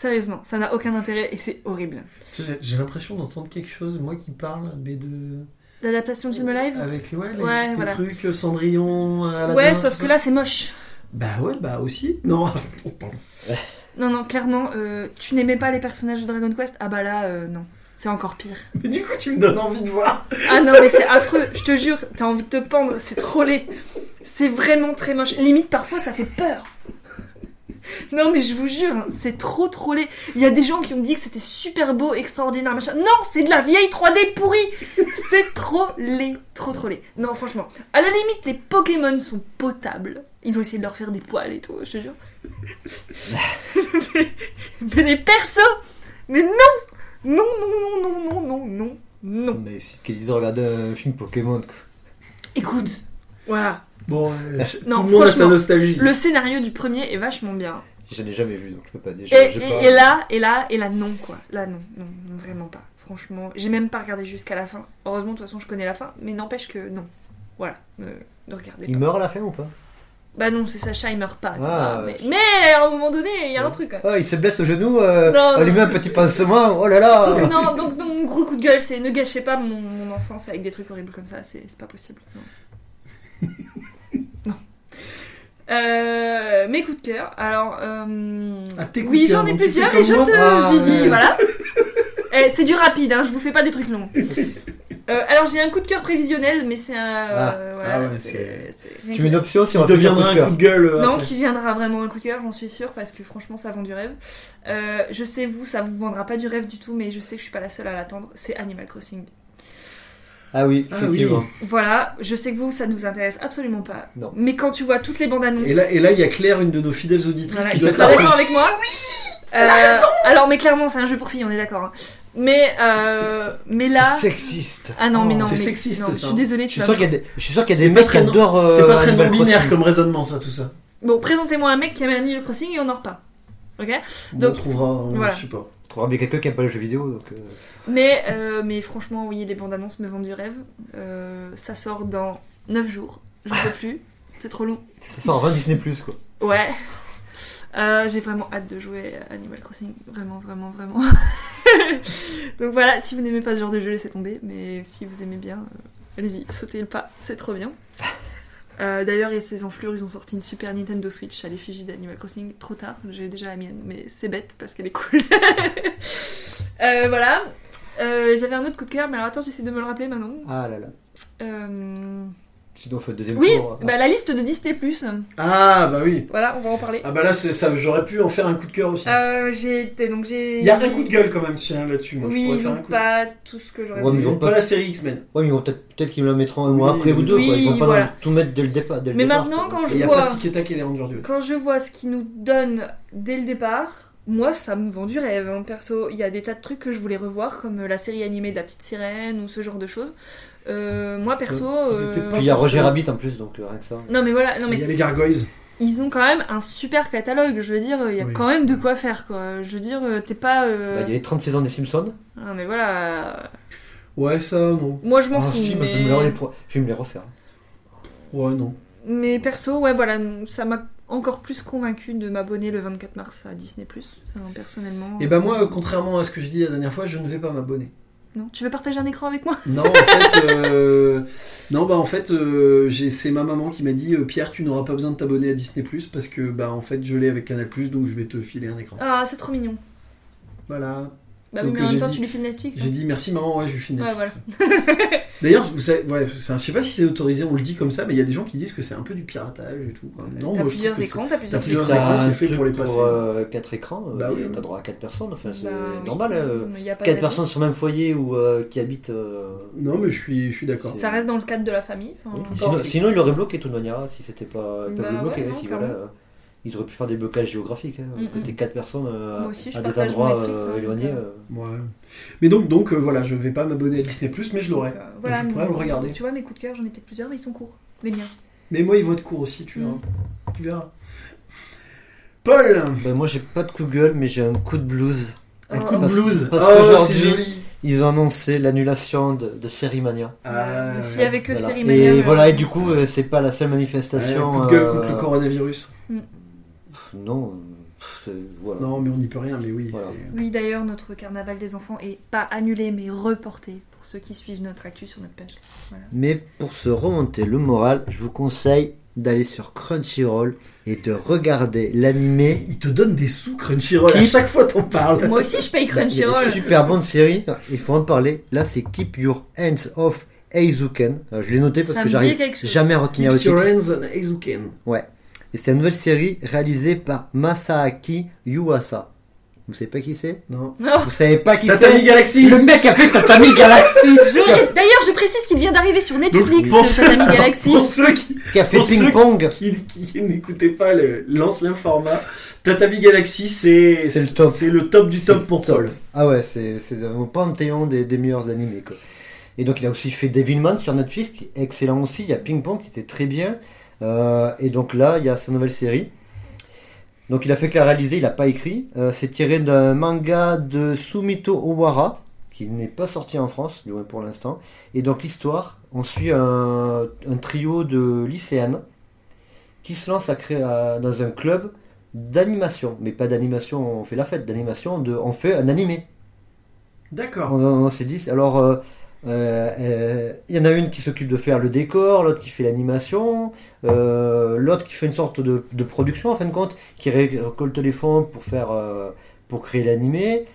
Sérieusement, ça n'a aucun intérêt et c'est horrible. Tu sais, J'ai l'impression d'entendre quelque chose, moi qui parle, mais de... L'adaptation de film live Avec ouais, les, Ouais, les voilà. trucs euh, Cendrillon, Aladdin, Ouais, tout sauf que là c'est moche. Bah ouais, bah aussi. Non, oh, pardon. Non, non, clairement, euh, tu n'aimais pas les personnages de Dragon Quest? Ah bah là, euh, non. C'est encore pire. Mais du coup, tu me donnes envie de voir. Ah non, mais c'est affreux, je te jure, t'as envie de te pendre, c'est trop laid. C'est vraiment très moche. Limite, parfois, ça fait peur. Non, mais je vous jure, hein, c'est trop trop laid. Il y a des gens qui ont dit que c'était super beau, extraordinaire, machin. Non, c'est de la vieille 3D pourrie. C'est trop laid, trop trop laid. Non, franchement. À la limite, les Pokémon sont potables. Ils ont essayé de leur faire des poils et tout, je te jure. mais, mais les persos, mais non, non, non, non, non, non, non, non, non. Mais c'est qu'elle dit de regarder un film Pokémon. quoi. Écoute, voilà. Bon, euh, Non, tout le monde a sa nostalgie. Le scénario du premier est vachement bien. Je n'ai jamais vu, donc je peux pas dire. Et, et- pas- et là, et là, et là, non, quoi. Là, non, non, non, vraiment pas. Franchement, j'ai même pas regardé jusqu'à la fin. Heureusement, de toute façon, je connais la fin, mais n'empêche que non. Voilà, ne, ne regardez Il pas. meurt à la fin ou pas? Bah non, c'est Sacha, il meurt pas. Ah, vois, mais, à un moment donné, il y a un truc. quoi. Oh, il se blesse au genou, euh, Non, on lui met un petit pansement, oh là là Donc, non, donc, donc, mon gros coup de gueule, c'est ne gâchez pas mon, mon enfance avec des trucs horribles comme ça, c'est c'est pas possible. Non. Euh, mes coups de cœur, alors. euh, Ah, tes coups oui, de cœur, j'en ai plusieurs et je te. Ah, j'ai dit, ouais. voilà. Eh, c'est du rapide, hein, je vous fais pas des trucs longs. Euh, alors j'ai un coup de cœur prévisionnel, mais c'est un. Ah. euh, voilà, Ah ouais, Tu mets une option si on fait un coup deviendra de un cœur. coup de gueule. Non, qui viendra vraiment un coup de cœur, j'en suis sûre, parce que franchement, ça vend du rêve. Euh, je sais, vous, ça vous vendra pas du rêve du tout, mais je sais que je suis pas la seule à l'attendre. C'est Animal Crossing. Ah oui, Ah effectivement. Voilà, je sais que vous, ça nous intéresse absolument pas. Non. Mais quand tu vois toutes les bandes annonces. Et là, et là, il y a Claire, une de nos fidèles auditrices, Voilà, qui doit sera être d'accord avec moi Euh, Alors, mais clairement, c'est un jeu pour filles, on est d'accord. hein. Mais, euh, mais là. C'est sexiste. Ah non, mais Oh. non. C'est sexiste, non, ça. Je suis désolée, Je tu suis vas sûr me- qu'il y a des, je suis sûr qu'il y a C'est des mecs qui adorent. euh, C'est pas très Animal non binaire Crossing. comme raisonnement, ça, tout ça. Bon, présentez-moi un mec qui aime Animal Crossing et on en repart. Ok? On Donc, trouvera, euh, voilà. je sais pas. Trouveras bien quelqu'un qui aime pas les jeux vidéo, donc. euh, Mais, euh, mais franchement, oui, les bandes annonces me vendent du rêve. Euh, ça sort dans 9 jours. Je ne peux plus. C'est trop long. Ça sort avant Disney Plus quoi. Ouais. J'ai vraiment hâte de jouer à Animal Crossing. Vraiment, vraiment, vraiment. Donc voilà, si vous n'aimez pas ce genre de jeu, laissez tomber. Mais si vous aimez bien, allez-y, sautez le pas. C'est trop bien. Euh, D'ailleurs, il y a ces enflures, ils ont sorti une Super Nintendo Switch à l'effigie d'Animal Crossing. Trop tard, j'ai déjà la mienne, mais c'est bête parce qu'elle est cool. Euh, voilà. Euh, J'avais un autre coup de cœur, mais alors attends, j'essaie de me le rappeler maintenant. Ah là là. Sinon on fait le deuxième Oui, tour. bah, la liste de Disney+. Ah, bah oui. Voilà, on va en parler. Ah, bah là, c'est ça, j'aurais pu en faire un coup de cœur aussi. Euh, j'ai été donc j'ai. Il y a un coup de gueule quand même là-dessus, moi. je Oui, pourrais ils faire ont un coup pas tout ce que j'aurais Ouais, Ils ont pas la série X-Men. Ouais, mais ils vont peut-être peut-être qu'ils me la mettront un mois Oui, après ou deux, oui, quoi. Ils vont pas voilà. tout mettre dès le départ. Dès le Mais départ, maintenant, quoi. quand Et je il y a vois, pas quand je vois ce qu'ils nous donnent dès le départ, moi ça me vend du rêve. hein, perso, il y a des tas de trucs que je voulais revoir, comme la série animée de la petite sirène ou ce genre de choses. Euh, moi perso, euh, Puis il y a Roger Rabbit en plus, donc euh, rien que ça. non mais voilà, non Il mais y a les Gargoyles. ils ont quand même un super catalogue. Je veux dire, il y a Oui. quand même de quoi faire quoi. Je veux dire, t'es pas. euh, Bah, Il y a les 30 saisons des Simpsons. Ah mais voilà. Ouais, ça, non. Moi je m'en Ah, fous. si, moi, je, vais mais... me les pro- je vais me les refaire. Ouais, non. Mais perso, ouais, voilà, ça m'a encore plus convaincu de m'abonner le 24 mars à Disney+. Enfin, personnellement. Et bah, moi, euh, contrairement à ce que je dis la dernière fois, je ne vais pas m'abonner. Non, tu veux partager un écran avec moi? Non, en fait, euh, non, bah en fait, euh, c'est ma maman qui m'a dit euh, Pierre, tu n'auras pas besoin de t'abonner à Disney parce que bah en fait, je l'ai avec Canal donc je vais te filer un écran. Ah, c'est trop mignon. Voilà. Bah oui, mais en j'ai même temps, dit- tu lui files Netflix. J'ai hein. dit merci maman, ouais, je lui file Ouais, Netflix. D'ailleurs, vous savez, ouais, je sais pas si c'est autorisé, on le dit comme ça, mais il y a des gens qui disent que c'est un peu du piratage et tout. quoi. Non, T'as moi, je trouve plusieurs écrans, t'as plusieurs t'as plusieurs écrans. c'est fait pour les passer. Pour 4 écrans, euh, Bah oui. t'as droit à 4 personnes. Enfin, c'est Bah normal. euh, Il y a pas 4 d'avis. personnes sur le même foyer ou euh, qui habitent. euh, Non, mais je suis, je suis d'accord. Ça reste dans le cadre de la famille. enfin, Tout Sinon, ils l'auraient bloqué de toute manière si c'était pas. Bah le bloquer. ouais, non, si, voilà, euh, ils auraient pu faire des blocages géographiques. Hein, Mm, mm. t'es 4 personnes euh, aussi, à des endroits Netflix, euh, hein, éloignés. euh. Ouais. Mais donc, donc euh, voilà, je vais pas m'abonner à Disney mais je l'aurai. euh, voilà, je pourrais le regarder. Tu vois, mes coups de cœur, j'en ai peut-être plusieurs, mais ils sont courts. Les miens. Mais moi, ils vont être courts aussi, tu. Mm. Tu verras. Paul Ben, moi, j'ai pas de coup de gueule, mais j'ai un coup de blues. Un Oh, coup de Parce- blues. parce oh, qu'aujourd'hui- c'est joli. Ils ont annoncé l'annulation de, de Série Mania. Ah, Mais S'il ouais. y avait que Voilà. série Et Mania, mais- voilà, et du coup, euh, c'est pas la seule Ouais, manifestation. coup de gueule euh, contre le coronavirus. pff, Non, voilà. Non, mais on n'y peut rien, mais oui. Voilà. Oui, d'ailleurs, notre carnaval des enfants est pas annulé, mais reporté pour ceux qui suivent notre actu sur notre page. Voilà. Mais pour se remonter le moral, je vous conseille d'aller sur Crunchyroll et de regarder l'animé. Il te donne des sous Crunchyroll à Keep- chaque fois t'en parles. Moi aussi, je paye Crunchyroll. super bonne série, il faut en parler. Là, c'est Keep Your Hands Off Eizuken. Je l'ai noté parce Ça que j'arrive jamais à retenir Keeps le your titre. hands on Eizouken. Et c'est une nouvelle série réalisée par Masaaki Yuasa. Vous savez pas qui c'est? Non. Non. Vous savez pas qui Tatami c'est? Galaxy Le mec a fait Tatami Galaxy Je- D'ailleurs, je précise qu'il vient d'arriver sur Netflix, pour ceux- Tatami Galaxy. Pour ceux qui, qui a fait Pour ceux Ping Pong. qui, qui n'écoutaient pas le- l'ancien format, Tatami Galaxy, c'est C'est le top. c'est le top du top pour. Paul. Ah ouais, c'est c'est au panthéon des, des meilleurs animés. Quoi. Et donc il a aussi fait Devilman sur Netflix, qui est excellent aussi. Il y a Ping Pong qui était très bien. Euh, et donc là, il y a sa nouvelle série. Donc il a fait que la réaliser, il n'a pas écrit. Euh, c'est tiré d'un manga de Sumito Owara, qui n'est pas sorti en France, du moins pour l'instant. Et donc l'histoire, on suit un, un trio de lycéennes qui se lancent à créer, à- dans un club d'animation. Mais pas d'animation, on fait la fête, d'animation, on fait un animé. D'accord. On, on s'est dit, alors, euh, euh, euh, il y en a une qui s'occupe de faire le décor, l'autre qui fait l'animation, euh, l'autre qui fait une sorte de, de production en fin de compte, qui ré- récolte les fonds pour faire, euh, pour créer l'animé.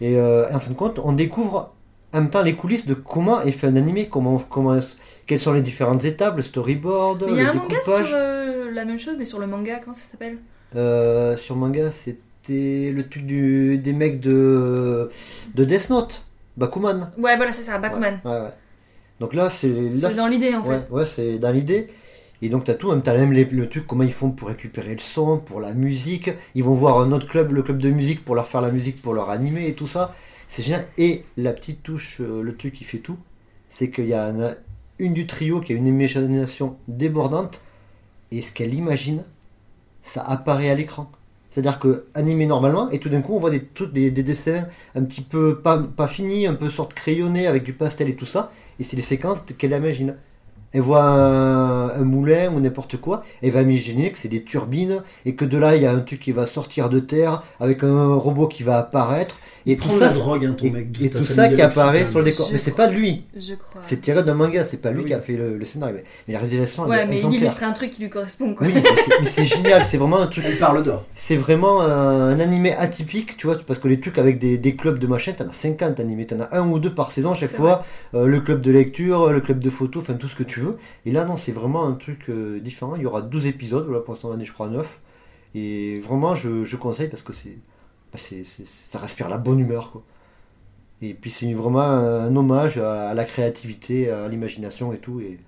Et euh, en fin de compte, on découvre en même temps les coulisses de comment est fait un animé, comment, comment, quelles sont les différentes étapes, le storyboard, Mais il y a le un manga découpage. sur euh, la même chose, mais sur le manga, comment ça s'appelle? Euh, sur manga, c'était le truc du, des mecs de, de Death Note, Bakuman. Ouais, voilà, c'est ça, Bakuman. Ouais, ouais, ouais. Donc là, c'est C'est dans l'idée en fait. ouais, c'est dans l'idée. Et donc t'as tout, même t'as même les- le truc comment ils font pour récupérer le son, pour la musique. Ils vont voir un autre club, le club de musique, pour leur faire la musique, pour leur animer et tout ça. C'est génial. Et la petite touche, euh, le truc qui fait tout, c'est qu'il y a un- une du trio qui a une imagination débordante. Et ce qu'elle imagine, ça apparaît à l'écran. C'est-à-dire que animé normalement, et tout d'un coup on voit des, dessins un petit peu pas, pas finis, un peu sorte crayonné avec du pastel et tout ça. Et c'est les séquences qu'elle imagine. Elle voit un, un moulin ou n'importe quoi, elle va imaginer que c'est des turbines et que de là il y a un truc qui va sortir de terre avec un robot qui va apparaître et tout Prends de la ça, drogue, hein, ton et, mec. de et tout ça qui apparaît sur le décor. Je Mais c'est pas de lui, Je crois. c'est tiré d'un manga, c'est pas lui Oui. qui a fait le, le scénario. Mais mais la réalisation, Ouais, mais il illustre un truc qui lui correspond quoi. Oui, mais c'est- génial, c'est vraiment un truc Elle parle d'or. c'est vraiment un, un animé atypique, tu vois, parce que les trucs avec des, des clubs de machin, t'en as 50 animés, t'en as un ou deux par saison chaque fois, euh, le club de lecture, le club de photo, enfin tout ce que tu veux. Et là, non, c'est vraiment un truc euh, différent. Il y aura 12 épisodes, là pour l'instant, on en est, je crois, 9. Et vraiment, je, je conseille parce que c'est, bah, c'est, c'est- ça respire la bonne humeur, quoi. Et puis c'est vraiment un, un hommage à, à la créativité, à l'imagination et tout. Et,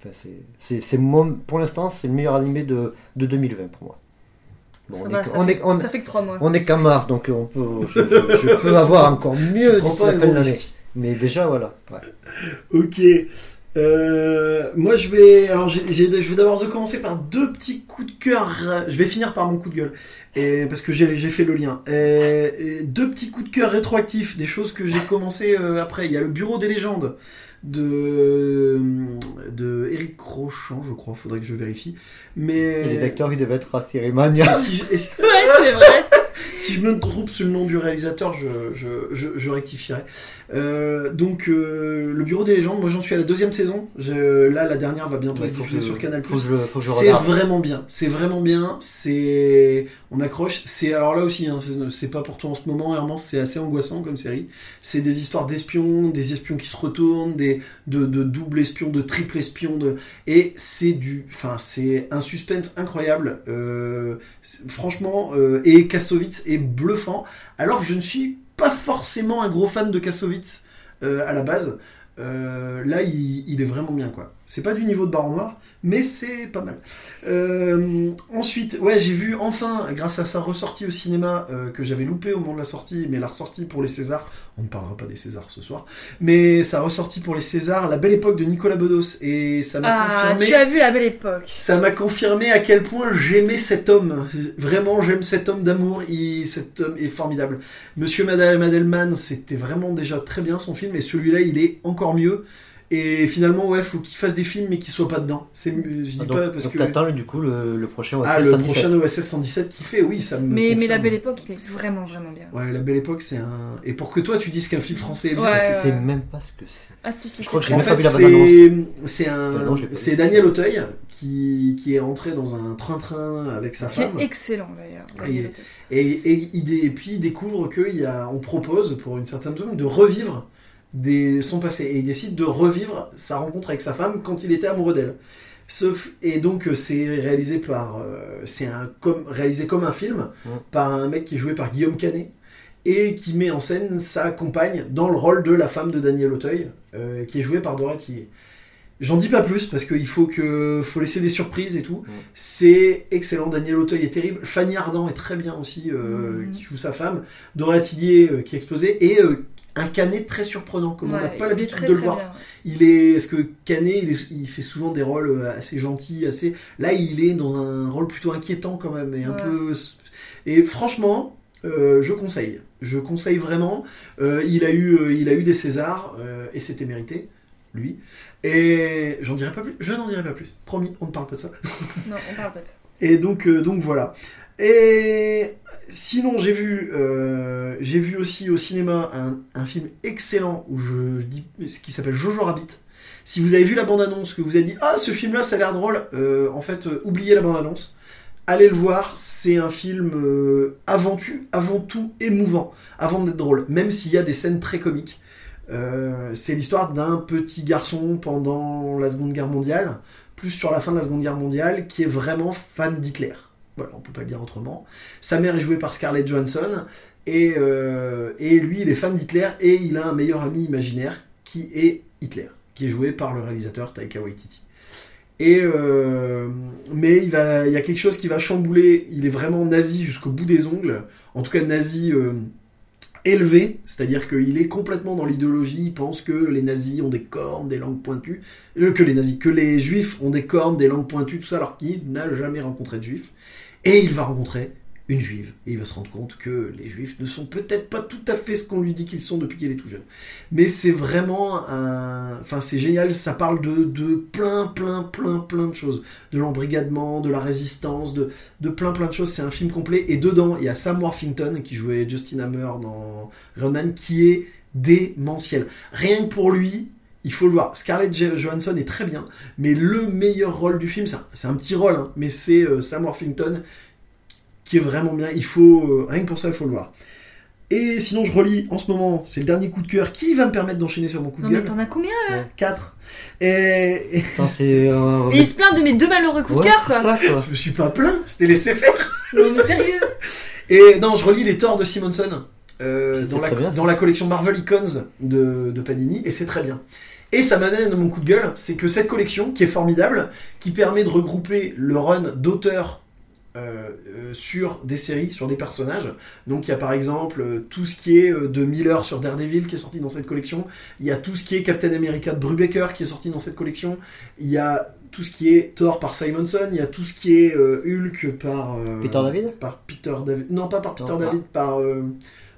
enfin, c'est, c'est, c'est mon- pour l'instant, c'est le meilleur animé de, de 2020 pour moi. Bon, Ça on, va, est, ça, on, fait, est, on, ça fait que 3 mois. on est qu'en mars, donc on peut, je, je- je peux avoir encore mieux d'ici la fin de l'année. Mais déjà, voilà. Ouais. Ok. Euh, moi, je vais. Alors, j'ai- j'ai- je vais d'abord de commencer par deux petits coups de cœur. Je vais finir par mon coup de gueule. Et, parce que j'ai j'ai fait le lien. Et- et deux petits coups de cœur rétroactifs, des choses que j'ai commencé euh, après. Il y a le Bureau des légendes de, de Eric Rochant, je crois. Faudrait que je vérifie. Mais. Et les acteurs, ils devaient être à Cérémania. Si je, Ouais, c'est vrai. si je me trompe sur le nom du réalisateur, je, je, je, je rectifierai. Euh, donc, euh, le Bureau des légendes, moi j'en suis à la deuxième saison. Je- là, la dernière va bientôt Ouais, être diffusée sur Canal+. C'est vraiment bien, c'est vraiment bien, c'est... On accroche, c'est... Alors là aussi, hein, c'est- pas pour toi en ce moment, Hermance, c'est assez angoissant comme série. C'est des histoires d'espions, des espions qui se retournent, des... de, de double espions, de triple espions, de... et c'est du... Enfin, c'est un suspense incroyable. Euh, Franchement, euh, et Kassovitz est bluffant, alors que je ne suis pas forcément un gros fan de Kassovitz euh, à la base. Euh, là, il, il est vraiment bien, quoi. C'est pas du niveau de Baron Noir, mais c'est pas mal. Euh, ensuite, ouais, j'ai vu enfin, grâce à sa ressortie au cinéma euh, que j'avais loupé au moment de la sortie, mais la ressortie pour les Césars, on ne parlera pas des Césars ce soir, mais sa ressortie pour les Césars, la belle époque de Nicolas Bedos, et ça m'a Ah, confirmé. tu as vu la belle époque. Ça m'a confirmé à quel point j'aimais cet homme. Vraiment, j'aime cet homme d'amour. Il, cet homme est formidable. Monsieur Madame Madelman, c'était vraiment déjà très bien son film, et celui-là, il est encore mieux. Et finalement, ouais, faut qu'il fasse des films, mais qu'il soit pas dedans. C'est, je dis Ah, donc, pas parce donc que. t'attends du coup le, le prochain Ah, OSS le 117. prochain OSS 117 qui fait, oui, ça me. Mais, mais la belle époque, il est vraiment, vraiment bien. Ouais, la belle époque, c'est un. Et pour que toi, tu dises qu'un film français est bien, Ouais. Je sais même pas ce que c'est. Ah, si, si, Je crois c'est que j'ai En fait, vu la bande-annonce. c'est c'est un, Enfin, non, c'est. Daniel Auteuil qui, qui est entré dans un train-train avec sa Qui est femme. excellent d'ailleurs. Et-. Et, et, et puis il découvre qu'on propose, pour une certaine zone, de revivre des, son passé. Et il décide de revivre sa rencontre avec sa femme quand il était amoureux d'elle. Sauf, et donc euh, c'est réalisé par, euh, c'est un comme réalisé comme un film Ouais. par un mec qui est joué par Guillaume Canet et qui met en scène sa compagne dans le rôle de la femme de Daniel Auteuil, euh, qui est jouée par Tillier. J'en dis pas plus parce qu'il faut que faut laisser des surprises et tout. Ouais. C'est excellent. Daniel Auteuil est terrible. Fanny Ardant est très bien aussi, euh, Mhm. qui joue sa femme. Dora Tillier euh, qui est explosée et euh, un Canet très surprenant, comme on n'a pas l'habitude de le voir. bien. Il est, parce que Canet, il, est- il fait souvent des rôles euh, assez gentils, assez. Là, il est dans un rôle plutôt inquiétant quand même, et un Ouais. peu. Et franchement, euh, je conseille. Je conseille vraiment. Euh, il a eu, euh, il a eu des Césars et c'était mérité, lui. Et j'en dirai pas plus. Je n'en dirai pas plus. Promis, on ne parle pas de ça. Non, on parle pas de ça. Et donc, donc voilà. Et sinon, j'ai vu, euh, j'ai vu aussi au cinéma un, film excellent où je, dis ce qui s'appelle Jojo Rabbit. Si vous avez vu la bande-annonce, que vous avez dit ah ce film-là ça a l'air drôle, euh, en fait euh, oubliez la bande-annonce, allez le voir. C'est un film avant tout, avant tout émouvant, avant d'être drôle, même s'il y a des scènes très comiques. C'est l'histoire d'un petit garçon pendant la Seconde Guerre mondiale, plus sur la fin de la Seconde Guerre mondiale, qui est vraiment fan d'Hitler. Voilà, on peut pas le dire autrement. Sa mère est jouée par Scarlett Johansson, et, euh, et lui, il est fan d'Hitler, et il a un meilleur ami imaginaire qui est Hitler, qui est joué par le réalisateur Taika Waititi. Euh, mais il y a quelque chose qui va chambouler. Il est vraiment nazi jusqu'au bout des ongles. En tout cas, nazi euh, élevé, c'est-à-dire qu'il est complètement dans l'idéologie. Il pense que les nazis ont des cornes, des langues pointues, Euh, que les nazis, que les juifs ont des cornes, des langues pointues, tout ça, alors qu'il n'a jamais rencontré de juifs. Et il va rencontrer une juive. Et il va se rendre compte que les juifs ne sont peut-être pas tout à fait ce qu'on lui dit qu'ils sont depuis qu'il est tout jeune. Mais c'est vraiment un... Enfin, c'est génial, ça parle de, de plein, plein, plein, plein de choses. De l'embrigadement, de la résistance, de, de plein, plein de choses. C'est un film complet. Et dedans, il y a Sam Worthington, qui jouait Justin Hammer dans Iron qui est démentiel. Rien que pour lui, il faut le voir. Scarlett Jo- Johansson est très bien, mais le meilleur rôle du film, c'est un, un petit rôle, hein, mais c'est euh, Sam Worthington qui est vraiment bien. Il faut, euh, rien que pour ça, il faut le voir. Et sinon, je relis en ce moment, c'est le dernier coup de cœur qui va me permettre d'enchaîner sur mon coup Non, de mais gueule. t'en as combien 4. Et, et Attends, c'est. euh, Et il se plaint de mes deux malheureux coups ouais, de cœur, quoi. ça, quoi. je me suis pas plaint, je t'ai laissé faire. Non, mais sérieux. Et non, je relis les torts de Simonson euh, dans, la, très bien, ça. dans la collection Marvel Icons de, de Panini, et c'est très bien. Et ça m'amène à mon coup de gueule, c'est que cette collection, qui est formidable, qui permet de regrouper le run d'auteurs euh, euh, sur des séries, sur des personnages. Donc il y a par exemple euh, tout ce qui est euh, de Miller sur Daredevil qui est sorti dans cette collection. Il y a tout ce qui est Captain America de Brubaker qui est sorti dans cette collection. Il y a tout ce qui est Thor par Simonson. Il y a tout ce qui est Hulk par Peter David? par Peter David. Non, pas par Peter Non, David, par. euh,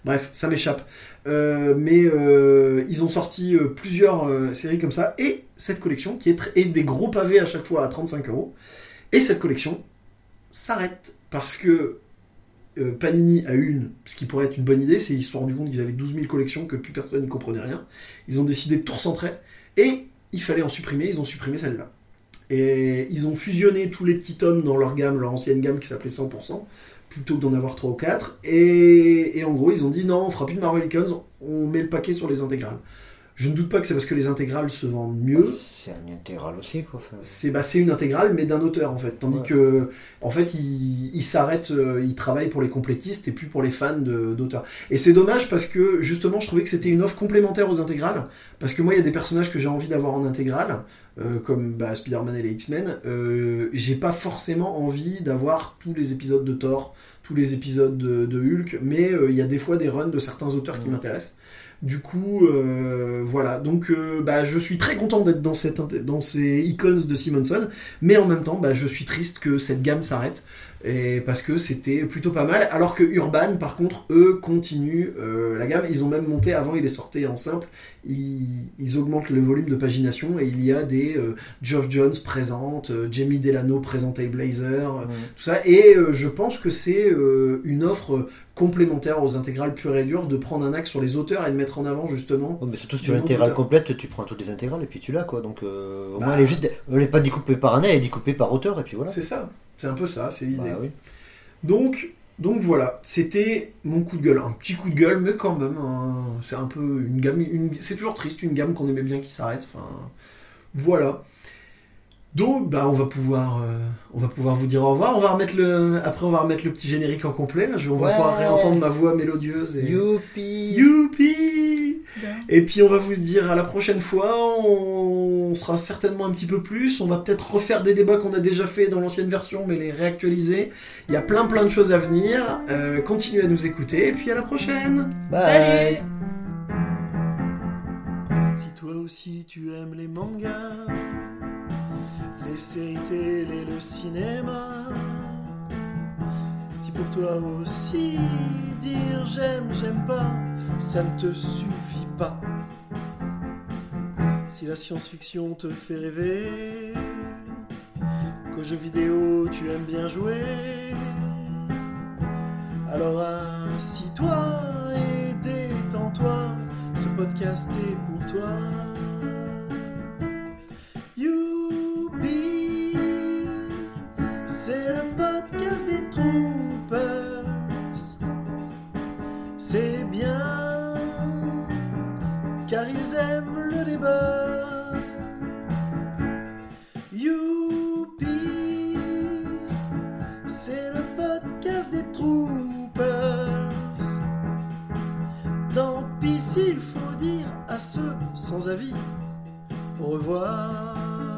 Bref, ça m'échappe. Mais ils ont sorti plusieurs séries comme ça. Et cette collection, qui est des gros pavés à chaque fois à 35 euros. Et cette collection s'arrête parce que euh, Panini a une, ce qui pourrait être une bonne idée, c'est qu'ils se sont rendus compte qu'ils avaient 12 000 collections, que plus personne n'y comprenait rien. Ils ont décidé de tout recentrer. Et il fallait en supprimer, ils ont supprimé celle-là. Et ils ont fusionné tous les petits tomes dans leur gamme, leur ancienne gamme qui s'appelait 100%, plutôt que d'en avoir 3 ou 4. Et, et en gros, ils ont dit non, on fera plus de Marvel Icons, on met le paquet sur les intégrales. Je ne doute pas que c'est parce que les intégrales se vendent mieux. C'est un intégral aussi, quoi. C'est bah, c'est une intégrale, mais d'un auteur en fait. Tandis Ouais. que, en fait, il, il s'arrête, euh, il travaille pour les complétistes et plus pour les fans d'auteurs. Et c'est dommage parce que justement, je trouvais que c'était une offre complémentaire aux intégrales. Parce que moi, il y a des personnages que j'ai envie d'avoir en intégrale, euh, comme bah, Spider-Man et les X-Men. Euh, j'ai pas forcément envie d'avoir tous les épisodes de Thor, tous les épisodes de, de Hulk, mais euh, il y a des fois des runs de certains auteurs qui m'intéressent. Du coup, euh, voilà. Donc, euh, bah, je suis très content d'être dans, cette, dans ces icons de Simonson, mais en même temps, bah, je suis triste que cette gamme s'arrête. Et parce que c'était plutôt pas mal. Alors que Urban, par contre, eux, continuent euh, la gamme. Ils ont même monté, avant il est sorti en simple, ils, ils augmentent le volume de pagination et il y a des euh, Geoff Jones présente, euh, Jamie Delano présente Blazer, ouais. tout ça. Et je pense que c'est une offre complémentaire aux intégrales pures et dures de prendre un axe sur les auteurs et de mettre en avant justement. Mais surtout Du sur nom l'intégrale complète, tu prends toutes les intégrales et puis tu l'as quoi. Donc euh, au Bah. moins elle est juste, elle est pas découpée par année, elle est découpée par auteur et puis voilà. C'est ça, c'est un peu ça, c'est l'idée. Bah oui. Donc, donc voilà, c'était mon coup de gueule. Un petit coup de gueule, mais quand même, hein, c'est un peu une gamme. une- c'est toujours triste, une gamme qu'on aimait bien qui s'arrête. Enfin, voilà. Donc, bah, on va pouvoir, euh, on va pouvoir vous dire au revoir. On va remettre le, après, on va remettre le petit générique en complet. Là, Je- on va pouvoir réentendre ma voix mélodieuse. Et... Youpi Youpi. Et puis on va vous dire à la prochaine fois, on sera certainement un petit peu plus, on va peut-être refaire des débats qu'on a déjà fait dans l'ancienne version, mais les réactualiser. Il y a plein plein de choses à venir. Euh, continuez à nous écouter, et puis à la prochaine Bye Salut Si toi aussi tu aimes les mangas, les séries télé, le cinéma, si pour toi aussi dire j'aime, j'aime pas, ça ne te suffit pas. Si la science-fiction te fait rêver, qu'aux jeux vidéo tu aimes bien jouer, alors assis-toi et détends-toi, ce podcast est pour toi. Ceux sans avis au revoir.